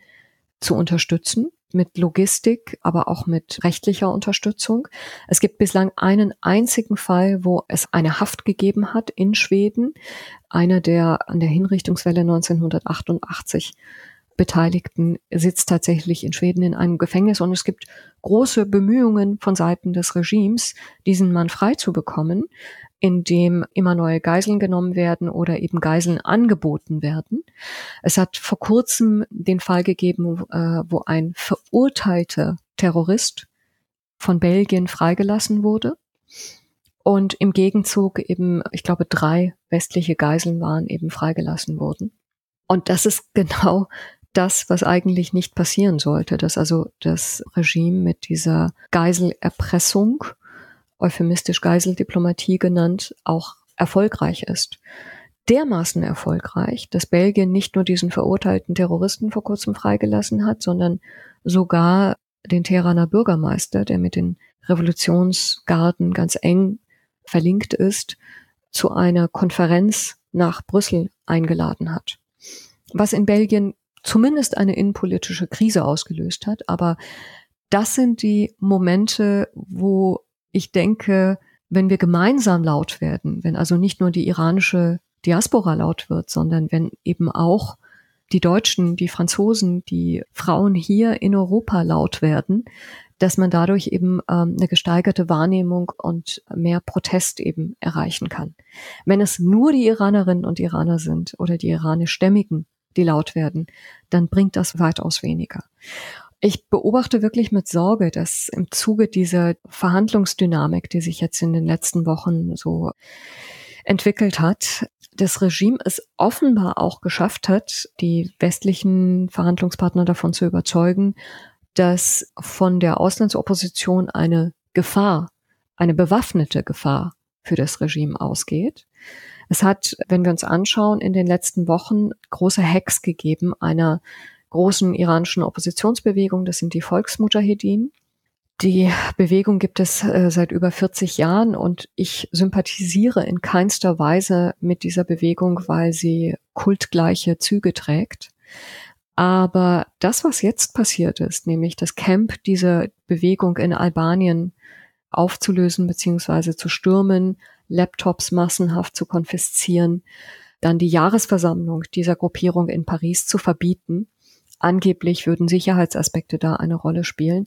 zu unterstützen mit Logistik, aber auch mit rechtlicher Unterstützung. Es gibt bislang einen einzigen Fall, wo es eine Haft gegeben hat in Schweden. Einer, der an der Hinrichtungswelle 1988 Beteiligten sitzt tatsächlich in Schweden in einem Gefängnis und es gibt große Bemühungen von Seiten des Regimes, diesen Mann frei zu bekommen, indem immer neue Geiseln genommen werden oder eben Geiseln angeboten werden. Es hat vor kurzem den Fall gegeben, äh, wo ein verurteilter Terrorist von Belgien freigelassen wurde und im Gegenzug eben, ich glaube, drei westliche Geiseln waren eben freigelassen worden. Und das ist genau das, was eigentlich nicht passieren sollte, dass also das Regime mit dieser Geiselerpressung, euphemistisch Geiseldiplomatie genannt, auch erfolgreich ist. Dermaßen erfolgreich, dass Belgien nicht nur diesen verurteilten Terroristen vor kurzem freigelassen hat, sondern sogar den Teheraner Bürgermeister, der mit den Revolutionsgarden ganz eng verlinkt ist, zu einer Konferenz nach Brüssel eingeladen hat. Was in Belgien zumindest eine innenpolitische Krise ausgelöst hat. Aber das sind die Momente, wo ich denke, wenn wir gemeinsam laut werden, wenn also nicht nur die iranische Diaspora laut wird, sondern wenn eben auch die Deutschen, die Franzosen, die Frauen hier in Europa laut werden, dass man dadurch eben ähm, eine gesteigerte Wahrnehmung und mehr Protest eben erreichen kann. Wenn es nur die Iranerinnen und Iraner sind oder die iranischstämmigen, die laut werden, dann bringt das weitaus weniger. Ich beobachte wirklich mit Sorge, dass im Zuge dieser Verhandlungsdynamik, die sich jetzt in den letzten Wochen so entwickelt hat, das Regime es offenbar auch geschafft hat, die westlichen Verhandlungspartner davon zu überzeugen, dass von der Auslandsopposition eine Gefahr, eine bewaffnete Gefahr für das Regime ausgeht. Es hat, wenn wir uns anschauen, in den letzten Wochen große Hacks gegeben einer großen iranischen Oppositionsbewegung, das sind die Volksmujahedin. Die Bewegung gibt es äh, seit über 40 Jahren und ich sympathisiere in keinster Weise mit dieser Bewegung, weil sie kultgleiche Züge trägt. Aber das, was jetzt passiert ist, nämlich das Camp dieser Bewegung in Albanien aufzulösen bzw. zu stürmen, Laptops massenhaft zu konfiszieren, dann die Jahresversammlung dieser Gruppierung in Paris zu verbieten. Angeblich würden Sicherheitsaspekte da eine Rolle spielen.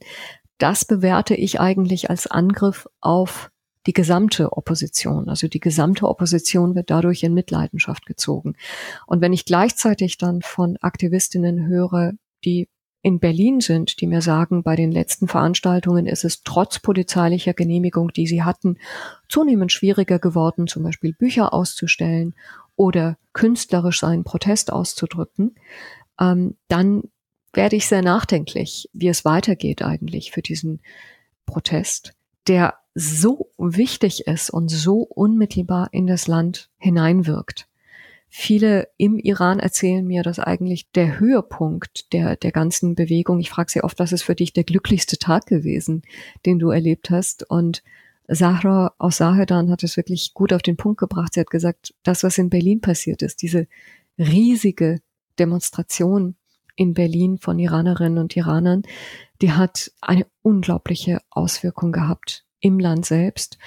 Das bewerte ich eigentlich als Angriff auf die gesamte Opposition. Also die gesamte Opposition wird dadurch in Mitleidenschaft gezogen. Und wenn ich gleichzeitig dann von Aktivistinnen höre, die in Berlin sind, die mir sagen, bei den letzten Veranstaltungen ist es trotz polizeilicher Genehmigung, die sie hatten, zunehmend schwieriger geworden, zum Beispiel Bücher auszustellen oder künstlerisch seinen Protest auszudrücken, ähm, dann werde ich sehr nachdenklich, wie es weitergeht eigentlich für diesen Protest, der so wichtig ist und so unmittelbar in das Land hineinwirkt. Viele im Iran erzählen mir, dass eigentlich der Höhepunkt der, der ganzen Bewegung, ich frage sie oft, was ist für dich der glücklichste Tag gewesen, den du erlebt hast? Und Sahra aus Sahedan hat es wirklich gut auf den Punkt gebracht. Sie hat gesagt, das, was in Berlin passiert ist, diese riesige Demonstration in Berlin von Iranerinnen und Iranern, die hat eine unglaubliche Auswirkung gehabt im Land selbst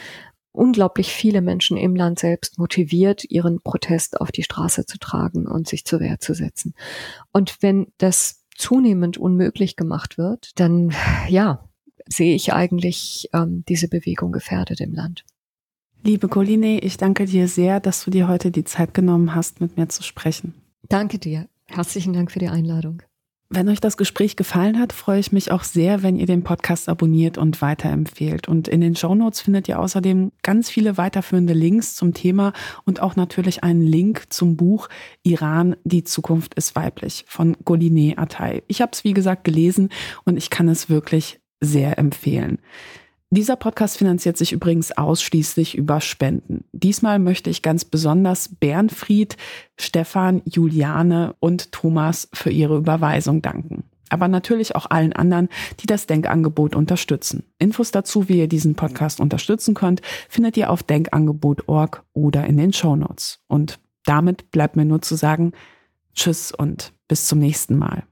unglaublich viele Menschen im Land selbst motiviert, ihren Protest auf die Straße zu tragen und sich zur Wehr zu setzen. Und wenn das zunehmend unmöglich gemacht wird, dann ja, sehe ich eigentlich ähm, diese Bewegung gefährdet im Land. Liebe Coline, ich danke dir sehr, dass du dir heute die Zeit genommen hast, mit mir zu sprechen. Danke dir. Herzlichen Dank für die Einladung. Wenn euch das Gespräch gefallen hat, freue ich mich auch sehr, wenn ihr den Podcast abonniert und weiterempfehlt. Und in den Show Notes findet ihr außerdem ganz viele weiterführende Links zum Thema und auch natürlich einen Link zum Buch Iran, die Zukunft ist weiblich von Goline Atay. Ich habe es, wie gesagt, gelesen und ich kann es wirklich sehr empfehlen. Dieser Podcast finanziert sich übrigens ausschließlich über Spenden. Diesmal möchte ich ganz besonders Bernfried, Stefan, Juliane und Thomas für ihre Überweisung danken. Aber natürlich auch allen anderen, die das Denkangebot unterstützen. Infos dazu, wie ihr diesen Podcast unterstützen könnt, findet ihr auf denkangebot.org oder in den Show Notes. Und damit bleibt mir nur zu sagen, Tschüss und bis zum nächsten Mal.